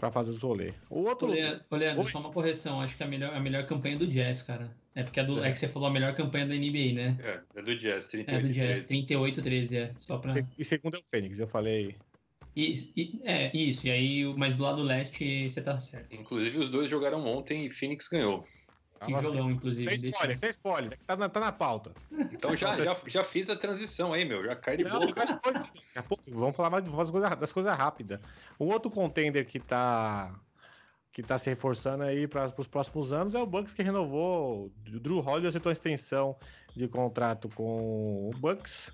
pra fazer os rolês. O outro. Ô, Leandro, só uma correção. Acho que a melhor, a melhor campanha é do Jazz, cara. É porque a do, É. é que você falou a melhor campanha da NBA, né? É, é do Jazz, 38 É do Jazz, 13. 38-13, é. Só pra. E segundo é o Fênix, eu falei. E, e- é, isso. E aí, mas do lado leste, você tá certo. Inclusive, os dois jogaram ontem e Phoenix ganhou. Que Tava jogão, inclusive. Sem deixa- spoiler, sem spoiler. Tá na, tá na pauta. Então já, já, já fiz a transição aí, meu. Já cai de Não, boa. mais coisas. Daqui a pouco, vamos falar mais das coisas, das coisas rápidas. Um outro contender que tá, que tá se reforçando aí para os próximos anos é o Bucks que renovou. O Drew Holiday aceitou a extensão de contrato com o Bucks.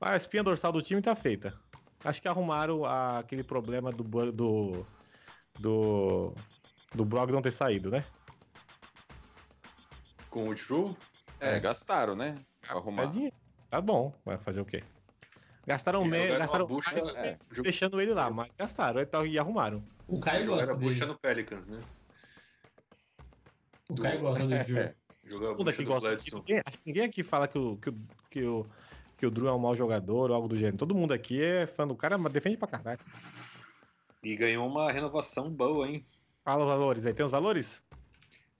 A espinha dorsal do time tá feita. Acho que arrumaram a- aquele problema do do do do Brogdon ter saído, né? Com o Drew, É, gastaram, né? Pra é arrumar. Tá bom, vai fazer o quê? Gastaram E meio, jogaram gastaram bucha, mais, é, deixando ele lá, mas gastaram então, e arrumaram. O Caio gosta jogaram a bucha dele. no Pelicans, né? O Caio gosta do Drew. Todo aqui gosta. Ninguém, ninguém aqui fala que o, que, o, que, o, que o Drew é um mau jogador ou algo do gênero. Todo mundo aqui é fã do cara, mas defende pra caralho. E ganhou uma renovação boa, hein? Fala os valores aí. Tem os valores?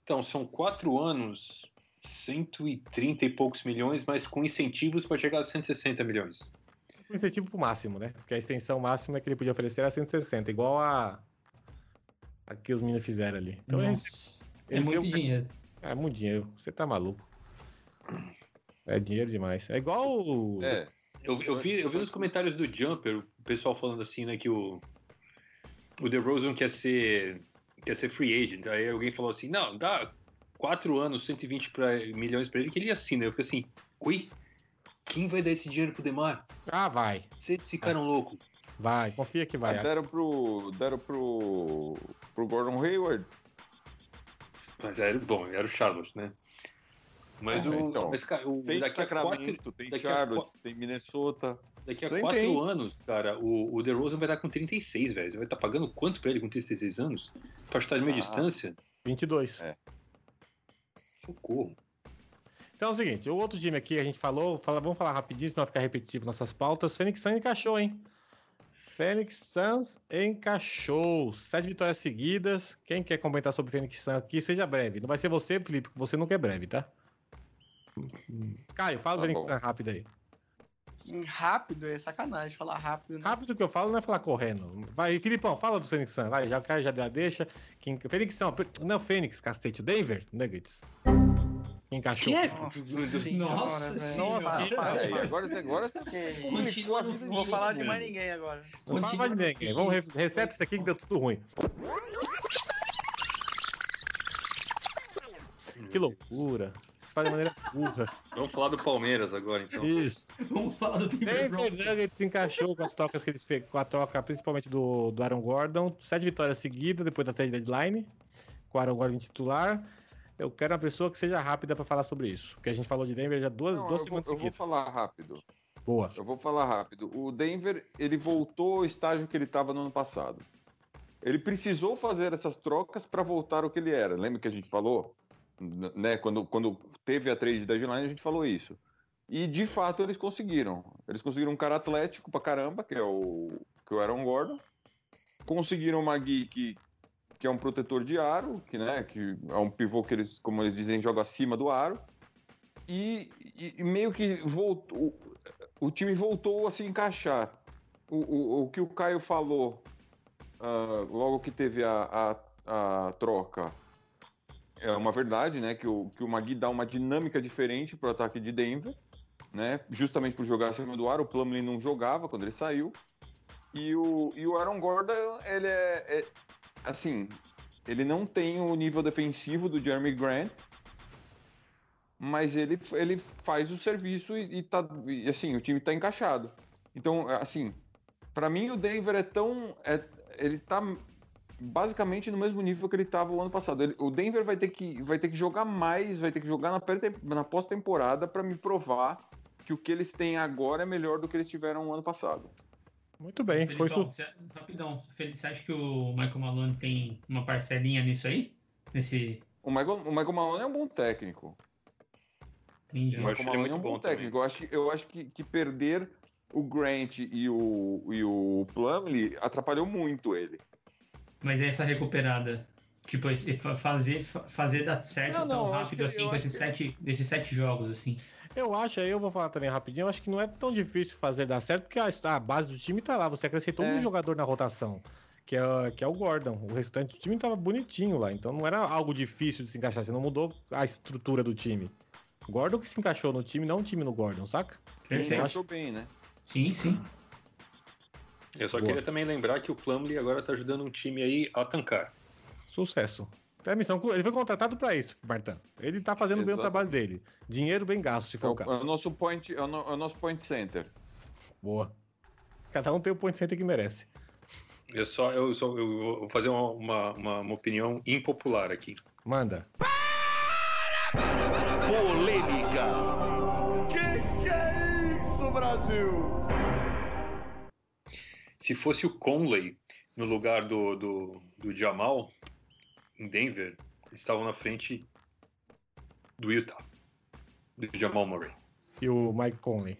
Então, são quatro anos, 130 e poucos milhões, mas com incentivos para chegar a 160 milhões. Um incentivo pro máximo, né? Porque a extensão máxima que ele podia oferecer era 160, igual a. A que os meninos fizeram ali. Então Nossa, é ele muito deu- dinheiro. É muito dinheiro. Você tá maluco. É dinheiro demais. É igual. o- É. Eu, eu vi, eu vi nos comentários do Jumper o pessoal falando assim, né, que o, o DeRozan quer ser, quer ser free agent. Aí alguém falou assim, não, dá quatro anos, 120 pra, milhões pra ele que ele assina. Eu fiquei assim, ui, quem vai dar esse dinheiro pro Demar? Ah, vai. Vocês ficaram loucos. Vai. Confia que vai. Ah, deram pro. Deram pro. pro Gordon Hayward. Mas era bom, era o Charlotte, né? Mas É, o. então, mas, cara, o, Tem daqui, a quatro, Sacramento, tem daqui a Charlotte, tem Minnesota. Daqui a Tem, quatro tem. anos, cara, o, o DeRozan vai estar com 36, velho. Você vai estar pagando quanto pra ele com 36 anos? Pra estar de meia Ah. distância? 22. É. Socorro. Então é o seguinte, o outro time aqui a gente falou, fala, vamos falar rapidinho, senão vai ficar repetitivo nossas pautas. Fênix Suns encaixou, hein? Fênix Suns encaixou. Sete vitórias seguidas. Quem quer comentar sobre Fênix Suns aqui, seja breve. Não vai ser você, Felipe, porque você nunca é breve, tá? Hum. Caio, fala do Tá Fênix. Suns rápido aí. Rápido, é sacanagem falar rápido. Né? Rápido que eu falo não é falar correndo. Vai, Filipão, fala do Fênix Suns. Vai, já o cara já deu a deixa. Quem, Fênix não, não o Fênix, cacete. Denver Nuggets. Quem encaixou? Que? Nossa, Nossa senhora, velho. senhora. Para, para, Aí, para. agora, agora você vida não vou falar de mais ninguém agora. Não fala mais de ninguém. Vamos re- reseta isso aqui que deu tudo ruim. Que loucura. Faz de maneira burra. Vamos falar do Palmeiras agora, então. Isso. Vamos falar do Denver. Nuggets se encaixou com as trocas que eles fez, com a troca principalmente do, do Aaron Gordon. Sete vitórias seguidas depois da trade deadline. Com o Aaron Gordon titular. Eu quero uma pessoa que seja rápida pra falar sobre isso. Porque a gente falou de Denver já duas, Não, duas eu, vou, semanas eu vou seguidas. falar rápido. Boa. Eu vou falar rápido. O Denver, ele voltou ao estágio que ele estava no ano passado. Ele precisou fazer essas trocas para voltar ao que ele era. Lembra que a gente falou? N- Né? Quando, quando teve a trade deadline, a gente falou isso. E de fato eles conseguiram. Eles conseguiram um cara atlético pra caramba, que é o, que é o Aaron Gordon. Conseguiram o Magui, que, que é um protetor de aro, que, né, que é um pivô que eles, como eles dizem, joga acima do aro. E, e- meio que voltou, o time voltou a se encaixar. O, o, o que o Caio falou ah, logo que teve a, a, a troca é uma verdade, né? Que o, que o Magui dá uma dinâmica diferente para o ataque de Denver, né? Justamente por jogar acima do ar. O Plumlee não jogava quando ele saiu. E o, e o Aaron Gordon, ele é, é- Assim, ele não tem o nível defensivo do Jeremy Grant, mas ele, ele faz o serviço e, e tá, e, assim, o time tá encaixado. Então, assim, para mim o Denver é tão, é, ele tá basicamente no mesmo nível que ele estava o ano passado. Ele- o Denver vai ter que, vai ter que jogar mais, vai ter que jogar na, na pós-temporada para me provar que o que eles têm agora é melhor do que eles tiveram o ano passado. Muito bem. Foi su... você- rapidão, Felipe, você acha que o Michael Malone tem uma parcelinha nisso aí? Nesse. O Michael, o Michael Malone é um bom técnico. Entendi. O acho Michael ele Malone é um muito bom bom técnico. Eu acho que, eu acho que, que perder o Grant e o, e o Plumlee atrapalhou muito ele. Mas é essa recuperada. Tipo, fazer, fa- fazer dar certo Não, tão não, acho rápido que- assim com acho esses que- sete, desses sete jogos, assim. Eu acho, aí eu vou falar também rapidinho, eu acho que não é tão difícil fazer dar certo, porque a, a base do time tá lá. Você acrescentou É. um jogador na rotação, que é, que é o Gordon. O restante do time tava bonitinho lá, então não era algo difícil de se encaixar. Você não mudou a estrutura do time. Gordon que se encaixou no time, não o time no Gordon, saca? Perfeito. achou bem, né? Sim, sim. Eu só Boa. queria também lembrar que o Plumlee agora tá ajudando um time aí a tancar. Sucesso. É a missão, ele foi contratado pra isso, Martão. Ele tá fazendo bem o Exato. trabalho dele. Dinheiro bem gasto, se É for o, o é caso. o nosso point, é o, no- é o nosso point center. Boa. Cada um tem o point center que merece. Eu só, eu só eu vou fazer uma, uma, uma- uma opinião impopular aqui. Manda. Polêmica. Que que é isso, Brasil? Se fosse o Conley no lugar do, do, do Jamal em Denver, eles estavam na frente do Utah, do Jamal Murray. E o Mike Conley.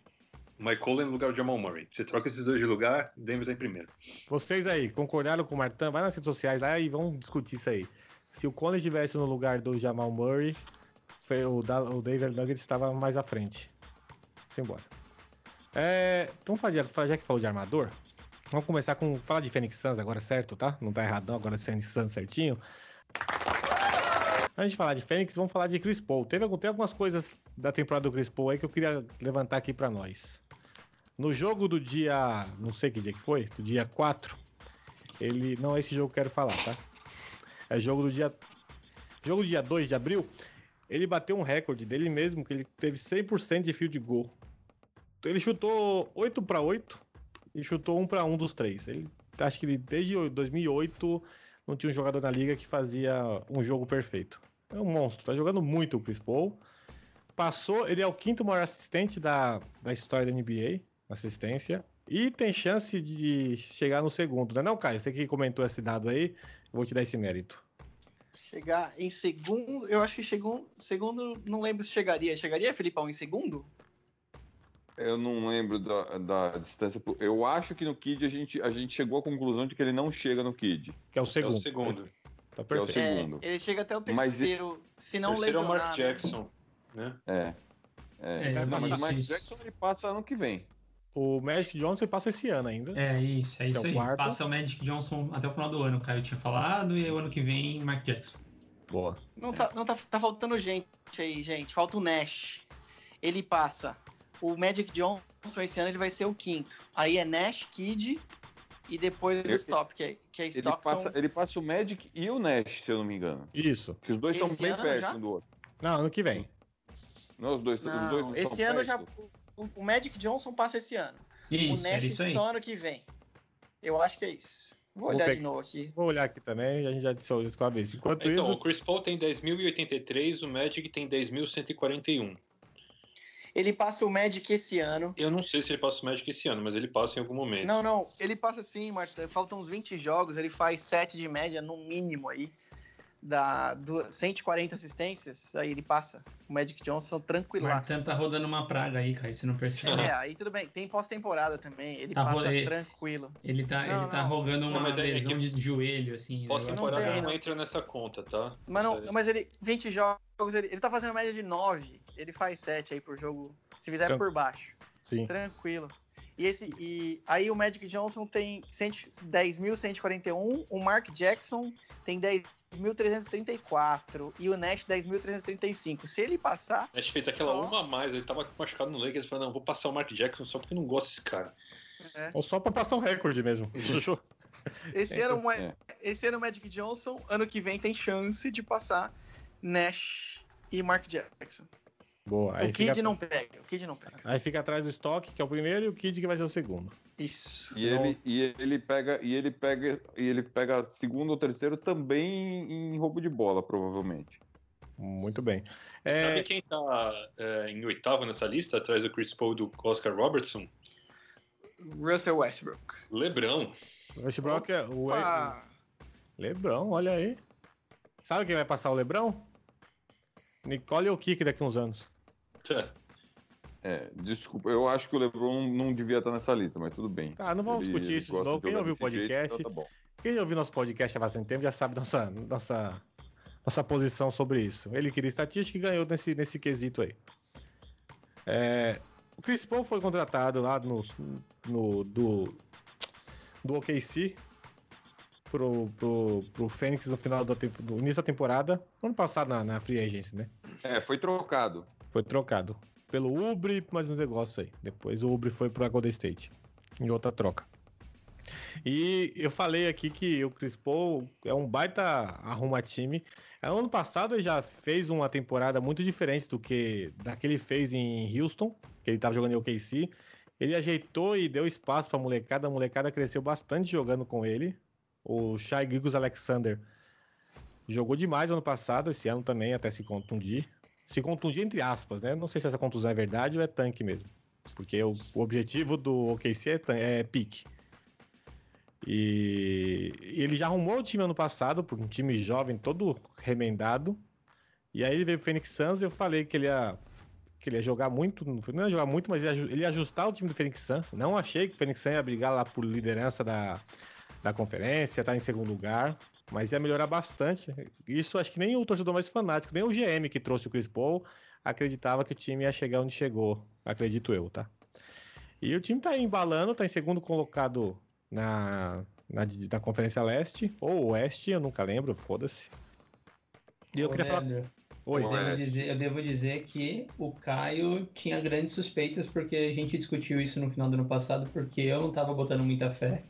Mike Conley no lugar do Jamal Murray. Você troca esses dois de lugar, Denver tá em primeiro. Vocês aí, concordaram com o Martão? Vai nas redes sociais lá e vamos discutir isso aí. Se o Conley estivesse no lugar do Jamal Murray, o, da, o Denver Nuggets estava mais à frente. Simbora. É, então, fazer, já que falou de armador, vamos começar com. Falar de Phoenix Suns agora, certo, tá? Não tá errado, não. Agora Phoenix Suns certinho. Antes de falar de Fênix, vamos falar de Chris Paul. Teve, tem algumas coisas da temporada do Chris Paul aí que eu queria levantar aqui pra nós. No jogo do dia. Não sei que dia que foi, do dia 4, ele. Não é esse jogo que eu quero falar, tá? É jogo do dia. Jogo do dia 2 de abril. Ele bateu um recorde dele mesmo, que ele teve 100% de field goal. Ele chutou 8 para 8 e chutou 1 para 1 dos três. Ele, acho que ele, desde 2008 não tinha um jogador na liga que fazia um jogo perfeito. É um monstro, tá jogando muito o Chris Paul. Passou, ele é o quinto maior assistente da, da história da NBA, assistência. E tem chance de chegar no segundo, né não, Caio? Você que comentou esse dado aí, eu vou te dar esse mérito. Chegar em segundo, eu acho que chegou. Segundo, não lembro se chegaria. Chegaria, Felipão, em segundo? Eu não lembro da, da distância. pro- Eu acho que no Kid a gente, a gente chegou à conclusão de que ele não chega no Kid, Que é o É segundo. o segundo. Tá que é o perfeito. segundo. É, ele chega até o Mas terceiro, se não Terceiro é o lesionar. Mark né? Jackson, né? É. É. É, Não, mas isso, o Mike isso. Jackson ele passa ano que vem. O Magic Johnson passa esse ano ainda. É isso, é é isso aí. quarto. Passa o Magic Johnson até o final do ano, o Caio tinha falado, e o ano que vem, Mark Jackson. Boa. Não, tá, não tá, tá faltando gente aí, gente. Falta o Nash. Ele passa. O Magic Johnson esse ano ele vai ser o quinto. Aí é Nash, Kid e depois o Ele- Stop, que é, que é Ele Stockton. passa, ele passa o Magic e o Nash, se eu não me engano. Isso. Que os dois Esse são bem perto já? um do outro. Não, ano que vem. Não, os dois, os dois Não, não são esse ano já. perto. O, o Magic Johnson passa esse ano. Isso, o Nash isso aí. só ano que vem. Eu acho que é isso. Vou Vou olhar pe- de novo aqui. Vou olhar aqui também a gente já disse isso com a vez. Enquanto Então, o isso, Chris Paul tem 10.083, o Magic tem 10.141. Ele passa o Magic esse ano. Eu não sei se ele passa o Magic esse ano, mas ele passa em algum momento. Não, não. Ele passa sim, Marta. Faltam uns 20 jogos. Ele faz 7 de média, no mínimo aí. Da, do, 140 assistências. Aí ele passa. O Magic Johnson O tranquilo. Martin tá rodando uma praga aí, Caio, você não percebe? É, aí tudo bem. Tem pós-temporada também. Ele Tá passa tranquilo. Ele tá, Não, ele tá não. rogando uma Não, mas é- é lesão que- de joelho, assim. Pós-temporada Não não, entra nessa conta, tá? Mas, não, mas ele, 20 jogos, ele, ele tá fazendo média de 9. Ele faz 7 aí por jogo. Se fizer Tran- por baixo. sim. Tranquilo. E, esse, e aí o Magic Johnson tem 100 10.141, o Mark Jackson tem 10.334 e o Nash 10.335. Se ele passar, gente fez aquela Só- uma a mais, ele tava machucado no Lakers, falou, não, vou passar o Mark Jackson só porque não gosto desse cara. Ou só pra passar um recorde mesmo. esse ano, o Ma- É. esse ano o Magic Johnson, ano que vem tem chance de passar Nash e Mark Jackson. Boa. Aí o Kid fica, não pega, o Kid não pega. aí fica atrás do estoque, que é o primeiro, e o Kid que vai ser o segundo. Isso. E ele, e ele pega e ele pega e ele pega segundo ou terceiro também em roubo de bola, provavelmente. Muito bem. Sabe É, quem tá é, em oitavo nessa lista, atrás do Chris Paul e do Oscar Robertson? Russell Westbrook. Lebrão. Westbrook é o Opa! Lebrão, olha aí. Sabe quem vai passar o Lebrão? Nicole ou Kik daqui a uns anos. Tchê, É, desculpa, eu acho que o LeBron não devia estar nessa lista, mas tudo bem. Ah, não vamos Ele- discutir isso de novo. Quem ouviu o desse jeito, podcast, então tá bom. quem ouviu nosso podcast há bastante tempo já sabe nossa, nossa, nossa posição sobre isso. Ele queria estatística e ganhou nesse, nesse quesito aí. É, o Chris Paul foi contratado lá no, no do, do OKC pro, pro, pro Fênix no final do, do início da temporada, ano passado na, na Free Agency, né? É, foi trocado. Foi trocado pelo Ubre, mais um negócio aí. Depois o Ubre foi pro Golden State, em outra troca. E eu falei aqui que o Chris Paul é um baita arruma-time. Ano passado ele já fez uma temporada muito diferente do que da que ele fez em Houston, que ele tava jogando em OKC. Ele ajeitou e deu espaço pra molecada. A molecada cresceu bastante jogando com ele. O Shai Gilgeous Alexander jogou demais ano passado, esse ano também, até se contundir. Se contundir entre aspas, né? Não sei se essa contusão é verdade ou é tanque mesmo. Porque o, o objetivo do OKC é, é pique. E, e ele já arrumou o time ano passado, por um time jovem, todo remendado. E aí ele veio pro Phoenix Suns e eu falei que ele ia, que ele ia jogar muito, não ia jogar muito, mas ele ia, ele ia ajustar o time do Phoenix Suns. Não achei que o Phoenix Suns ia brigar lá por liderança da, da conferência, tá em segundo lugar, mas ia melhorar bastante. Isso acho que nem o torcedor mais fanático, nem o GM que trouxe o Chris Paul acreditava que o time ia chegar onde chegou, acredito eu, tá? E o time tá embalando, tá em segundo colocado na, na, na Conferência Leste, ou Oeste, eu nunca lembro, foda-se. E eu Ô, queria falar. Oi. eu, devo dizer, eu devo dizer que o Caio tinha grandes suspeitas, porque a gente discutiu isso no final do ano passado, porque eu não tava botando muita fé.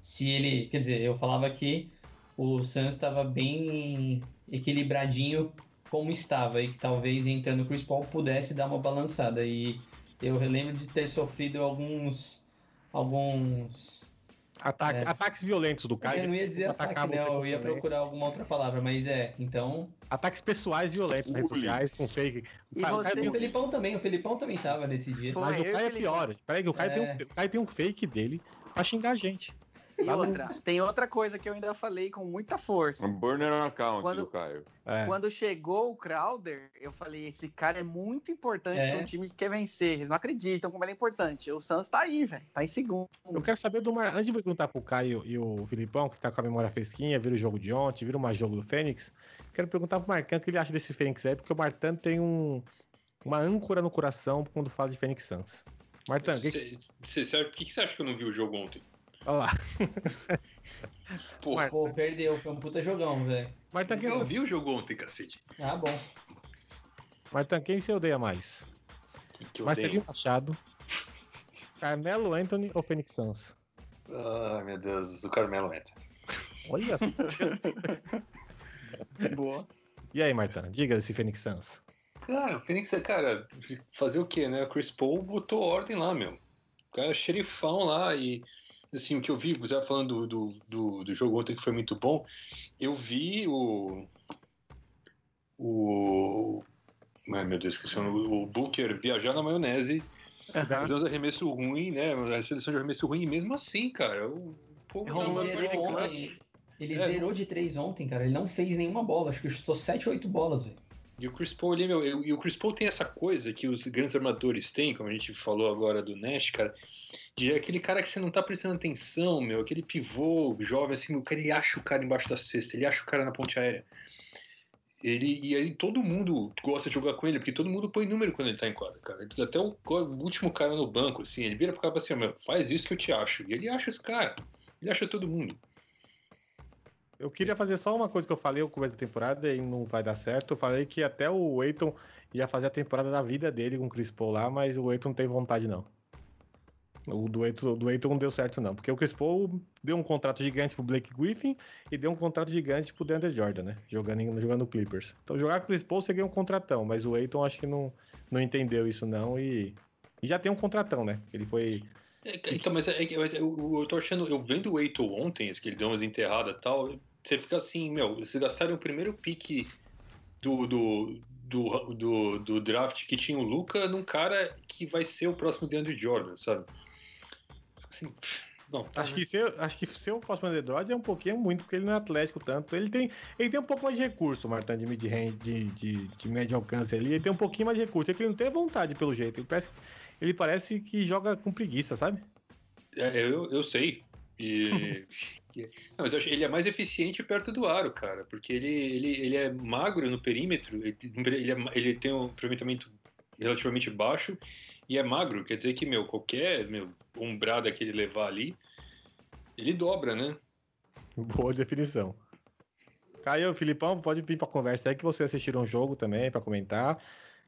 Se ele. Quer dizer, eu falava que o Suns estava bem equilibradinho como estava, e que talvez entrando o Chris Paul pudesse dar uma balançada. E eu lembro de ter sofrido alguns. alguns. Ataque- É. Ataques violentos do Caio. eu não ia dizer ataque, atacar né? Eu ia procurar alguma outra palavra, mas é. Então. Ataques pessoais violentos nas redes sociais, com fake. E o você- O tem um- Felipão também, o Felipão também tava nesse dia. Foi. Mas o Caio é Felipe. pior. Peraí, o Caio, tem É. um, o Caio tem um fake dele pra xingar a gente. E outra, tem outra coisa que eu ainda falei com muita força. Um burner account Quando- do Caio. É. Quando chegou o Crowder, eu falei: esse cara é muito importante É. para um time que quer vencer. Eles não acreditam como ele é importante. O Suns tá aí, velho. Tá em segundo. Eu quero saber do Mar... Antes de perguntar pro Caio e o Filipão, que tá com a memória fresquinha, vira o jogo de ontem, vira mais jogo do Fênix. Quero perguntar pro Marcão o que ele acha desse Fênix aí, porque o Martão tem um... uma âncora no coração quando fala de Fênix Suns. Martão, o que. Você, você, por que que você acha que eu não vi o jogo ontem? Olha lá. Pô, perdeu, foi um puta jogão, velho. Martão, quem, eu você... vi o jogo ontem, cacete. Ah, bom. Martão, quem você odeia mais? Que, que Marcelinho odeio. Machado, Carmelo Anthony ou Fênix Suns? Ai, meu Deus, do Carmelo entra. Olha. Boa. E aí, Martão, diga desse Fênix Suns. Cara, o Phoenix, cara, fazer o quê, né? O Chris Paul botou ordem lá, meu. O cara é xerifão lá e, assim, o que eu vi, você tava falando do, do, do, jogo ontem que foi muito bom, eu vi o... O... Ai, meu Deus, esqueci o. O Booker viajar na maionese, fazer uns arremesso ruim, né? A seleção de arremesso ruim, e mesmo assim, cara, o povo Ele zerou É. zerou de três ontem, cara. Ele não fez nenhuma bola. Acho que chutou 7 ou 8 bolas, velho. E o Chris Paul ali, meu, e o Chris Paul tem essa coisa que os grandes armadores têm, como a gente falou agora do Nash, cara, de aquele cara que você não tá prestando atenção, meu, aquele pivô jovem, assim, o cara, ele acha o cara embaixo da cesta, ele acha o cara na ponte aérea. Ele, e aí todo mundo gosta de jogar com ele, porque todo mundo põe número quando ele tá em quadra, cara. Até o, o último cara no banco, assim, ele vira pro cara e fala assim, meu, faz isso que eu te acho. E ele acha esse cara, ele acha todo mundo. Eu queria fazer só uma coisa que eu falei no começo da temporada e não vai dar certo. Eu falei que até o Eiton ia fazer a temporada da vida dele com o Chris Paul lá, mas o Eiton não tem vontade, não. O do Eiton, do não deu certo, não. Porque o Chris Paul deu um contrato gigante pro Blake Griffin e deu um contrato gigante pro DeAndre Jordan, né? Jogando, jogando Clippers. Então jogar com o Chris Paul você ganha um contratão, mas o Eiton acho que não, não entendeu isso, não. E, e já tem um contratão, né? Ele foi. É, então, mas, é, é- mas eu, eu tô achando, eu vendo o Eiton ontem, que ele deu umas enterradas e tal, você fica assim, meu, vocês gastaram o primeiro pique do, do, do, do, do draft que tinha o Luca num cara que vai ser o próximo DeAndre Jordan, sabe? Assim, não, tá, Acho né? que, ser, acho que ser o próximo Android é um pouquinho muito, porque ele não é atlético tanto. Ele tem, ele tem um pouco mais de recurso, Martin, de mid-range, de, de, de médio alcance ali. Ele tem um pouquinho mais de recurso. É que ele não tem vontade, pelo jeito. Ele parece, ele parece que joga com preguiça, sabe? É, eu, eu sei. E, não, mas eu acho, ele é mais eficiente perto do aro, cara, porque ele, ele, ele é magro no perímetro, ele, ele, é- ele tem um aproveitamento relativamente baixo e é magro, quer dizer que, meu, qualquer meu, umbrada que ele levar ali, ele dobra, né? Boa definição. Caio, Filipão, pode vir pra conversa aí que vocês assistiram um jogo também pra comentar.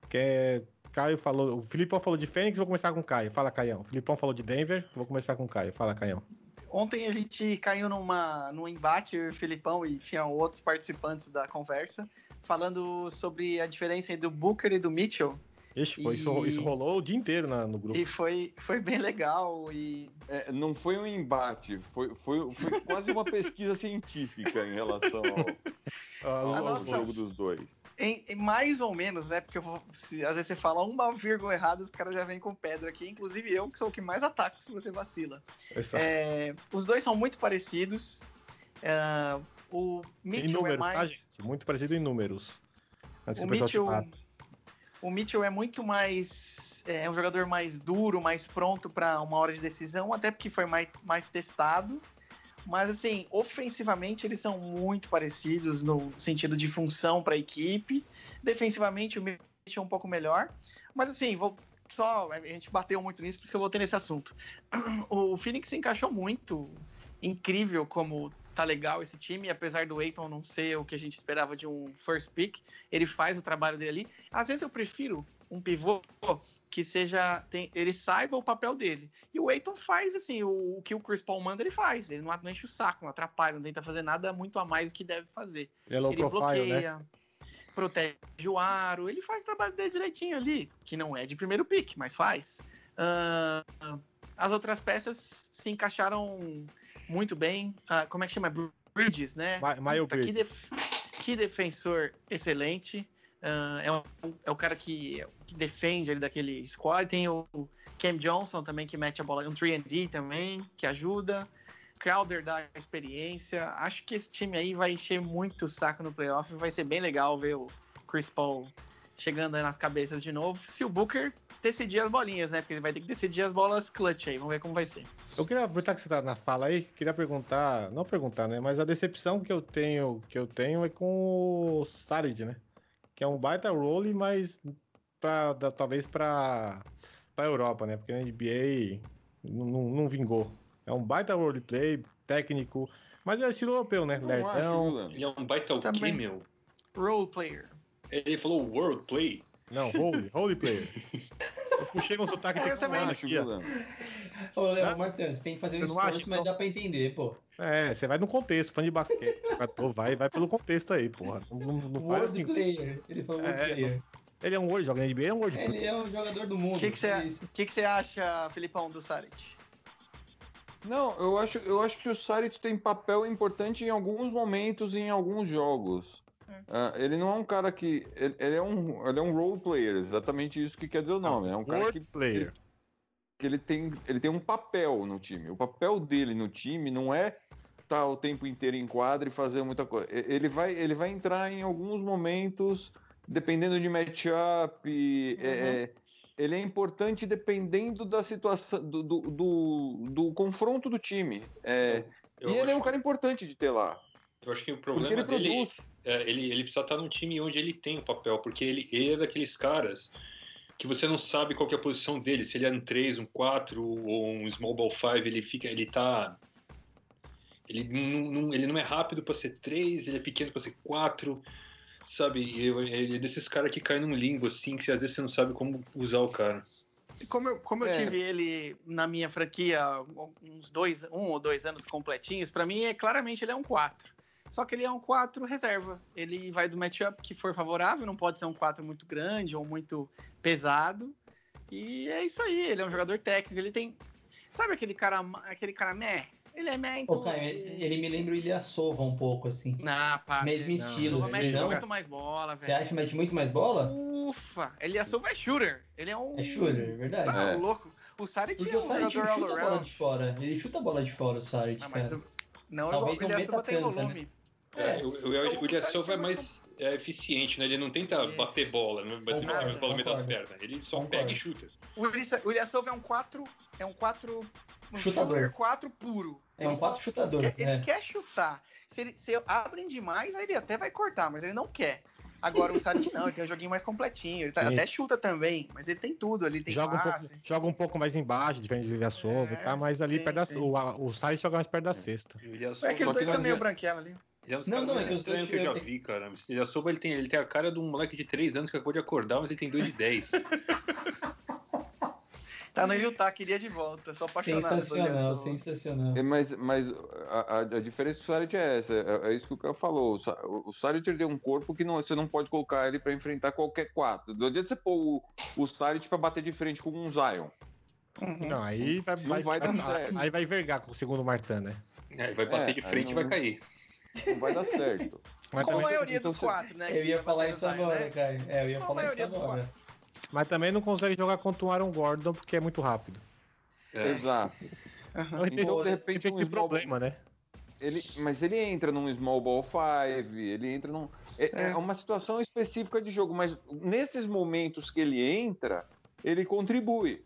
Quer... Caio falou. O Filipão falou de Fênix, vou começar com o Caio. Fala, Caião. O Filipão falou de Denver, vou começar com o Caio. Fala, Caião. Ontem a gente caiu numa, num embate, e o Filipão, e tinha outros participantes da conversa, falando sobre a diferença entre o Booker e do Mitchell. Ixi, foi, isso, E- isso rolou o dia inteiro na- no grupo. E foi, foi bem legal. E É, não foi um embate, foi, foi, foi quase uma pesquisa científica em relação ao, Ah, ao o- nossa- jogo dos dois. Em, em mais ou menos, né? Porque vou- se, às vezes você fala uma vírgula errada, os caras já vêm com pedra aqui. Inclusive eu, que sou o que mais ataco se você vacila. É, os dois são muito parecidos. É, o em Mitchell números, é mais. tá, gente? Muito parecido em números. Antes O Mitchell, o Mitchell é muito mais. É um jogador mais duro, mais pronto para uma hora de decisão, até porque foi mais, mais testado. Mas, assim, ofensivamente eles são muito parecidos no sentido de função para a equipe. Defensivamente o Mitchell é um pouco melhor. Mas, assim, vou só. A gente bateu muito nisso, por isso que eu voltei nesse assunto. O Phoenix se encaixou muito incrível como tá legal esse time, apesar do Aiton não ser o que a gente esperava de um first pick, ele faz o trabalho dele ali. Às vezes eu prefiro um pivô que seja tem, ele saiba o papel dele. E o Aiton faz assim, o, o, que o Chris Paul manda, ele faz. Ele não, não enche o saco, não atrapalha, não tenta fazer nada muito a mais do que deve fazer. Ele profile, bloqueia, né? protege o aro, ele faz o trabalho dele direitinho ali, que não é de primeiro pick, mas faz. Ah, as outras peças se encaixaram muito bem. Ah, como é que chama? Bridges, né? Ma- Miles Puta, que, Bridges. def- que defensor excelente. Ah, é, o, é o cara que, que defende ali daquele squad. Tem o Cam Johnson também, que mete a bola. Um 3D também, que ajuda. Crowder dá experiência. Acho que esse time aí vai encher muito o saco no playoff. Vai ser bem legal ver o Chris Paul chegando aí nas cabeças de novo. Se o Booker decidir as bolinhas, né? Porque ele vai ter que decidir as bolas clutch aí. Vamos ver como vai ser. Eu queria aproveitar que você tá na fala aí, queria perguntar, não perguntar, né? Mas a decepção que eu tenho, que eu tenho é com o Saric, né? Que é um baita role, mas pra, da- talvez pra, pra Europa, né? Porque na NBA não, não, não vingou. É um baita roleplay, técnico, mas é estilo europeu, né? Não acho. Leandro? Ele é um baita o quê, meu? Role player. Ele falou world play. Não, role, role player. Eu puxei um sotaque É, aqui, ó. Ô, Léo? Martão, você tem que fazer um esforço, mas não. dá pra entender, pô. É, você vai no contexto, fã de basquete. jogador, vai, vai pelo contexto aí, porra. Não, não, não faz assim. player. Ele falou É, player. Ele é um world, joga NBA, é um world player. Ele é um jogador do mundo. O que você- é que, que você acha, Filipão, do Saric? Não, eu acho, eu acho que o Saric tem papel importante em alguns momentos e em alguns jogos. Ah, ele não é um cara que. Ele, ele é um, ele é um role player, exatamente isso que quer dizer o nome. É um cara que, player. que ele, tem, ele tem um papel no time. O papel dele no time não é estar o tempo inteiro em quadra e fazer muita coisa. Ele vai, ele vai entrar em alguns momentos, dependendo de matchup. é, é, ele é importante dependendo da situação, do, do, do, do confronto do time. É, e ele é um cara importante de ter lá. Eu acho que o problema ele dele produz. é, ele, ele precisa estar num time onde ele tem o papel, porque ele, ele é daqueles caras que você não sabe qual que é a posição dele, se ele é um 3, um 4 ou um small ball 5, ele fica, ele tá ele não, não- ele não é rápido para ser 3, ele é pequeno para ser 4, sabe? Eu- Ele é desses caras que cai num limbo assim, que às vezes você não sabe como usar o cara. Como eu, como eu É. tive ele na minha franquia uns dois, um ou dois anos completinhos, pra mim é claramente ele é um 4. Só que ele é um 4 reserva. Ele vai do matchup que for favorável, não pode ser um 4 muito grande ou muito pesado. E é isso aí, ele é um jogador técnico, ele tem. Sabe aquele cara, aquele cara meh? Ele é meh tudo. Caio, ele me lembra o Ilyasova um pouco, assim. Não, pá, Mesmo não. estilo, Ele você mete não? muito mais bola, velho. Você acha que mete muito mais bola? Ufa, ele é shooter. Ele é um. É shooter, é verdade. Tá É. louco. O Saric Porque é o um Saric jogador all chuta a bola around. de fora. Ele chuta a bola de fora, o Saric, Não, mas cara. não, Talvez igual não o Ilyasova tem tanta, né? Volume. É, o, o, Então, o é é mais é, eficiente, né? Ele não tenta Isso. bater bola, não bater bola no meio das pernas. Ele só Concordo. pega e chuta. O Ilyasova é um 4, é um 4 um Chutador. shooter 4 puro. É um Ele só 4 chutador. quer, ele é. quer chutar. Se, ele, se abrem demais, aí ele até vai cortar, mas ele não quer. Agora o Saric não, ele tem um joguinho mais completinho. Ele tá- até chuta também, mas ele tem tudo ali, tem Joga um, pouco, passe. joga um pouco mais embaixo, diferente de Ilyasova, É, tá? Mas ali sim, perto da, o, o Saric joga mais perto da cesta. Ilyasova- É que os dois são meio branquela ali. Ele é um Não, não, é que os dois- estranhos que eu já vi, cara. O Ilyasova, ele tem, ele tem a cara de um moleque de 3 anos que acabou de acordar, mas ele tem 2 de 10. Tá no Utah, queria de volta. Sou apaixonado Sensacional, sensacional. É, Mas, mas a, a- a diferença do Saric é essa, é, é isso que o cara falou. O, Sa- o Saric ele tem um corpo que não, você não pode colocar ele para enfrentar qualquer quatro. Não adianta você pôr o, o Saric para bater de frente com um Zion. Uhum. Não, aí vai, Não vai dar certo. Aí vai vergar com o segundo Martin, né? É, ele vai bater É, de frente e não- vai cair. Não vai dar certo. Mas Como a maioria então dos quatro, né? Eu ia falar isso agora, né? Caio. É, eu ia Como falar isso agora. mas também não consegue jogar contra o Aaron Gordon porque é muito rápido. É. Exato. Então, ele tem, Então, de ele repente, tem um esse small- problema, né? Ele, mas ele entra num small ball five, ele entra num. É, é uma situação específica de jogo, mas nesses momentos que ele entra, ele contribui.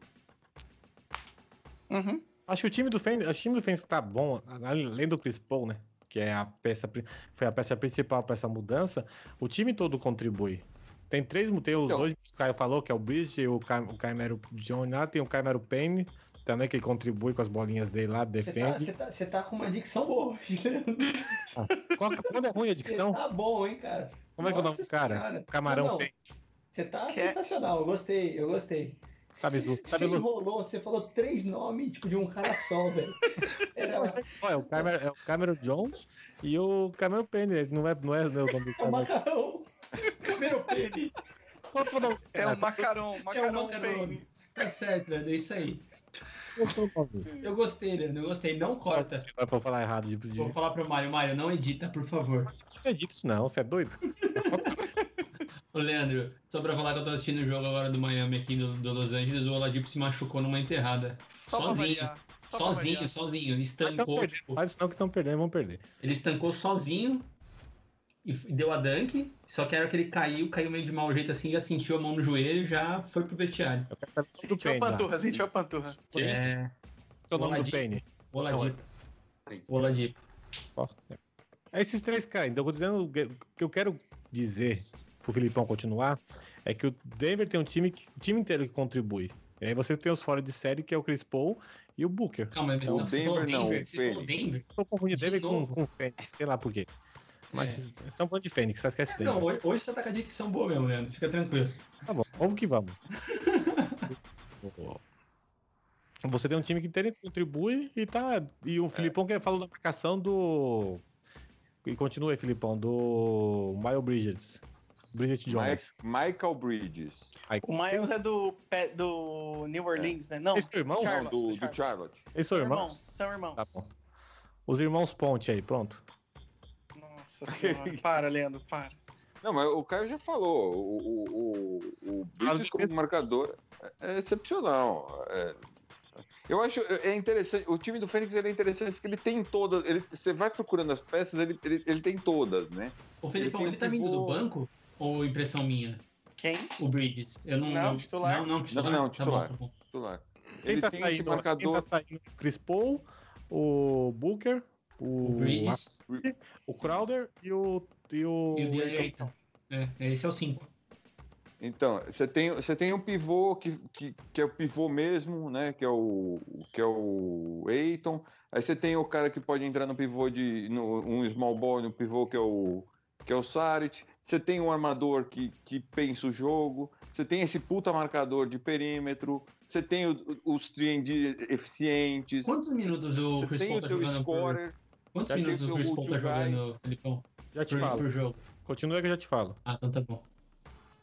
Uhum. Acho que o time do Fênix, o time do Fênix tá bom, além do Chris Paul, né? Que é a peça, foi a peça principal para essa mudança. O time todo contribui. Tem três, tem os Então. dois que o Caio falou, que é o Bridge, o, Cam, o Carmelo John lá, tem o Carmelo Payne, também que ele contribui com as bolinhas dele lá, Você tá, defende. você tá, você tá com uma dicção boa hoje, né? Qual- quando é ruim a dicção, tá bom, hein, cara? como é que é o nome do Nossa cara? Senhora. Camarão Não, não, tem. Você tá Que é- sensacional, eu gostei, eu gostei. Sabe, Você- enrolou, você falou três nomes, tipo, de um cara só, velho. Era, Ó, é, o Cameron, é o Cameron Jones e o Cameron Penny. ele Não é, não é o nome do é o cara. mas- macarrão. Cameron Penny. É o nome do É o É o tem. Tá certo, Leandro, é isso aí. É o? Eu gostei, Leandro, eu gostei. Não corta. Não é pra eu falar errado. De. Vou falar pro Mário, Mário, não edita, por favor. Não acredito isso não, você é doido? Ô, Leandro, só pra falar que eu tô assistindo o jogo agora do Miami aqui do, do Los Angeles, o Oladipo se machucou numa enterrada. Só sozinho. Só Sozinho, sozinho. Ele Mas estancou, perdendo, tipo, isso não que estão perdendo, vão perder. ele estancou sozinho e deu a dunk. Só que a hora que ele caiu, caiu meio de mau jeito assim, já sentiu a mão no joelho e já foi pro vestiário. Do Sentiu a lá. panturra, sentiu a panturra. É. Qual é o nome do Oladipo. Penny? Oladipo. Oladipo. Ó, é Esses três caras, então, eu tô dizendo, o que eu quero dizer pro Filipão continuar é que o Denver tem um time, que- time inteiro que contribui. E aí você tem os fora de série, que é o Chris Paul e o Booker. Calma, mas O você falou Denver não, Denver, o? Eu tô confundindo De Denver com, com o Fênix, sei lá por quê. Mas É. estão falando de Fênix, você esquece Denver. Não, hoje, hoje você tá com a dicção boa mesmo, Leandro. Fica tranquilo. Tá bom, vamos que vamos. Você tem um time que inteiro contribui e tá. E o Filipão que falou da marcação do. E continua aí, Filipão, do Miles Bridges. Bridget Jones. Mi- Michael Bridges. O Miles é do, do New Orleans, né? Não, Esse é irmão? Não, Charlotte, do, do Charlotte. Charlotte. Eles são irmãos? irmãos, são irmãos. Tá bom. Os irmãos Ponte aí, pronto. Nossa senhora. para, Leandro, para. Não, mas o Caio já falou. O, o, o, o Bridges como marcador é excepcional. É- eu acho é interessante. O time do Fênix ele é interessante porque ele tem todas. Ele, você vai procurando as peças, ele, ele, ele tem todas, né? Ô, Felipão, ele um tá vindo do banco? Ou impressão minha? Quem? O Bridges. Eu não. Não, titular. Não, não, titular. Não, não, Tá titular. bom, tá bom. Titular. Quem Ele tá, tem esse saindo, marcador. quem tá saindo? O Chris Paul, o Booker, o, O Bridges o Crowder e o. E o. e o Aiton. É, esse é o 5. Então, você tem, você tem um pivô que, que, que é o pivô mesmo, né? Que é o, que é o Eiton. Aí você tem o cara que pode entrar no pivô de no, um small ball, no pivô que é o que é o Saric. Você tem um armador que, que pensa o jogo. Você tem esse puta marcador de perímetro. Você tem o- os 3 eficientes. Quantos minutos o Chris tem Paul o tá teu jogando por... scorer. Quantos Já minutos o Chris o Paul tá Guy. jogando, Felipão? Já te Por, falo. por jogo. Continua que eu já te falo. Ah, então tá bom.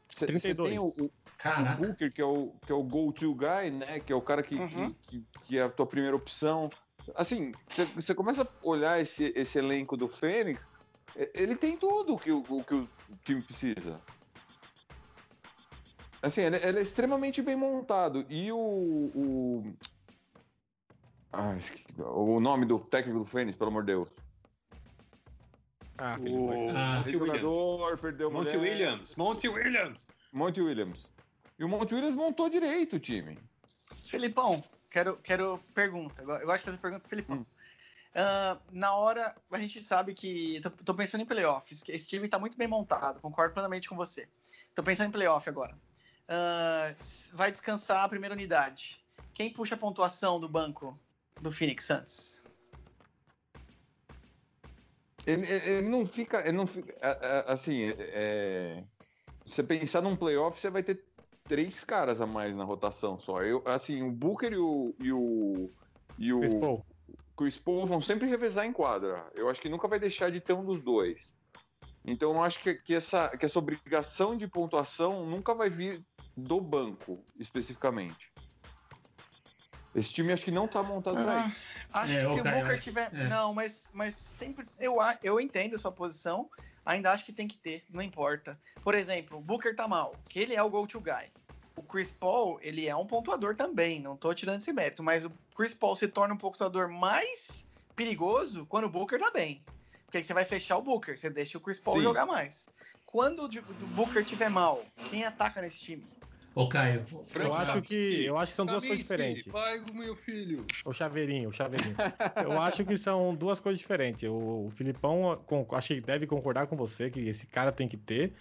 Você, você 32. tem o, o, o Caraca. Booker, que é o, que é o go-to guy, né? Que é o cara que, Uhum. que, que, que é a tua primeira opção. Assim, você- começa a olhar esse, esse elenco do Fênix, ele tem tudo o que o, o que o time precisa. Assim, ele, ele é extremamente bem montado. E o. o... Ah, esque- o nome do técnico do Fênix, pelo amor de Deus. Ah, O. Ah. Monty Williams. jogador, perdeu Monty mulher. Williams. Monty Williams. Monty Williams. E o Monty Williams montou direito o time. Felipão, quero, quero pergunta. Eu gosto de fazer pergunta pro Felipão. Hum. Ah, na hora, a gente sabe que. Tô, tô pensando em playoffs, que esse time tá muito bem montado, concordo plenamente com você. Tô pensando em playoff agora. S- vai descansar a primeira unidade. Quem puxa a pontuação do banco do Phoenix Suns? Ele, ele- não fica. Ele não fica assim, é, você pensar num playoff, você vai ter três caras a mais na rotação só. Eu, assim, o Booker e o. E o, e o Chris Paul. Chris Paul vão sempre revezar em quadra. Eu acho que nunca vai deixar de ter um dos dois. Então eu acho que, que, essa, que essa obrigação de pontuação nunca vai vir do banco, especificamente. Esse time acho que não tá montado pra Ah, isso. acho É, que se o Booker tiver. é. Não, mas, mas sempre. Eu, a- eu entendo sua posição. Ainda acho que tem que ter, não importa. Por exemplo, o Booker tá mal, que ele é o go-to guy. O Chris Paul, ele é um pontuador também, não tô tirando esse mérito, mas o Chris Paul se torna um pontuador mais perigoso quando o Booker tá bem. Porque aí você vai fechar o Booker, você deixa o Chris Paul Sim. jogar mais. Quando o o Booker tiver mal, quem ataca nesse time? Ô, Caio. Eu acho que. Eu acho que são duas coisas diferentes. Pai do meu filho. O chaveirinho, o chaveirinho. Eu acho que são duas coisas diferentes. O, o Filipão com- acho que deve concordar com você que esse cara tem que ter.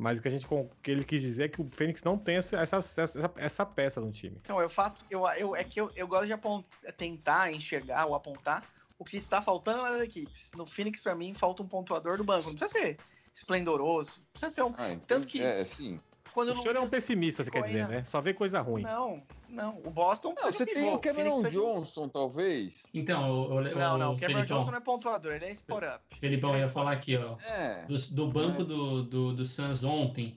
Mas o que, a gente, o que ele quis dizer é que o Fênix não tem essa, essa, essa, essa peça no time. Então, eu fato, eu, eu, é que eu, eu gosto de apont, tentar enxergar ou apontar o que está faltando nas equipes. No Phoenix, pra mim, falta um pontuador do banco. Não precisa ser esplendoroso, não precisa ser um. Ah, então, Tanto que- É, sim. Quando O senhor é um pessimista, você quer dizer, né? Só vê coisa ruim. Não, não. O Boston. Não, você tem o Cameron Phoenix fez- Johnson, talvez. Então, o, o, Não, não. o Cameron Felipão, Johnson não é pontuador, ele é spot up. Felipão, eu ia falar aqui, ó. É. Do, do banco Mas- do, do, do Suns ontem,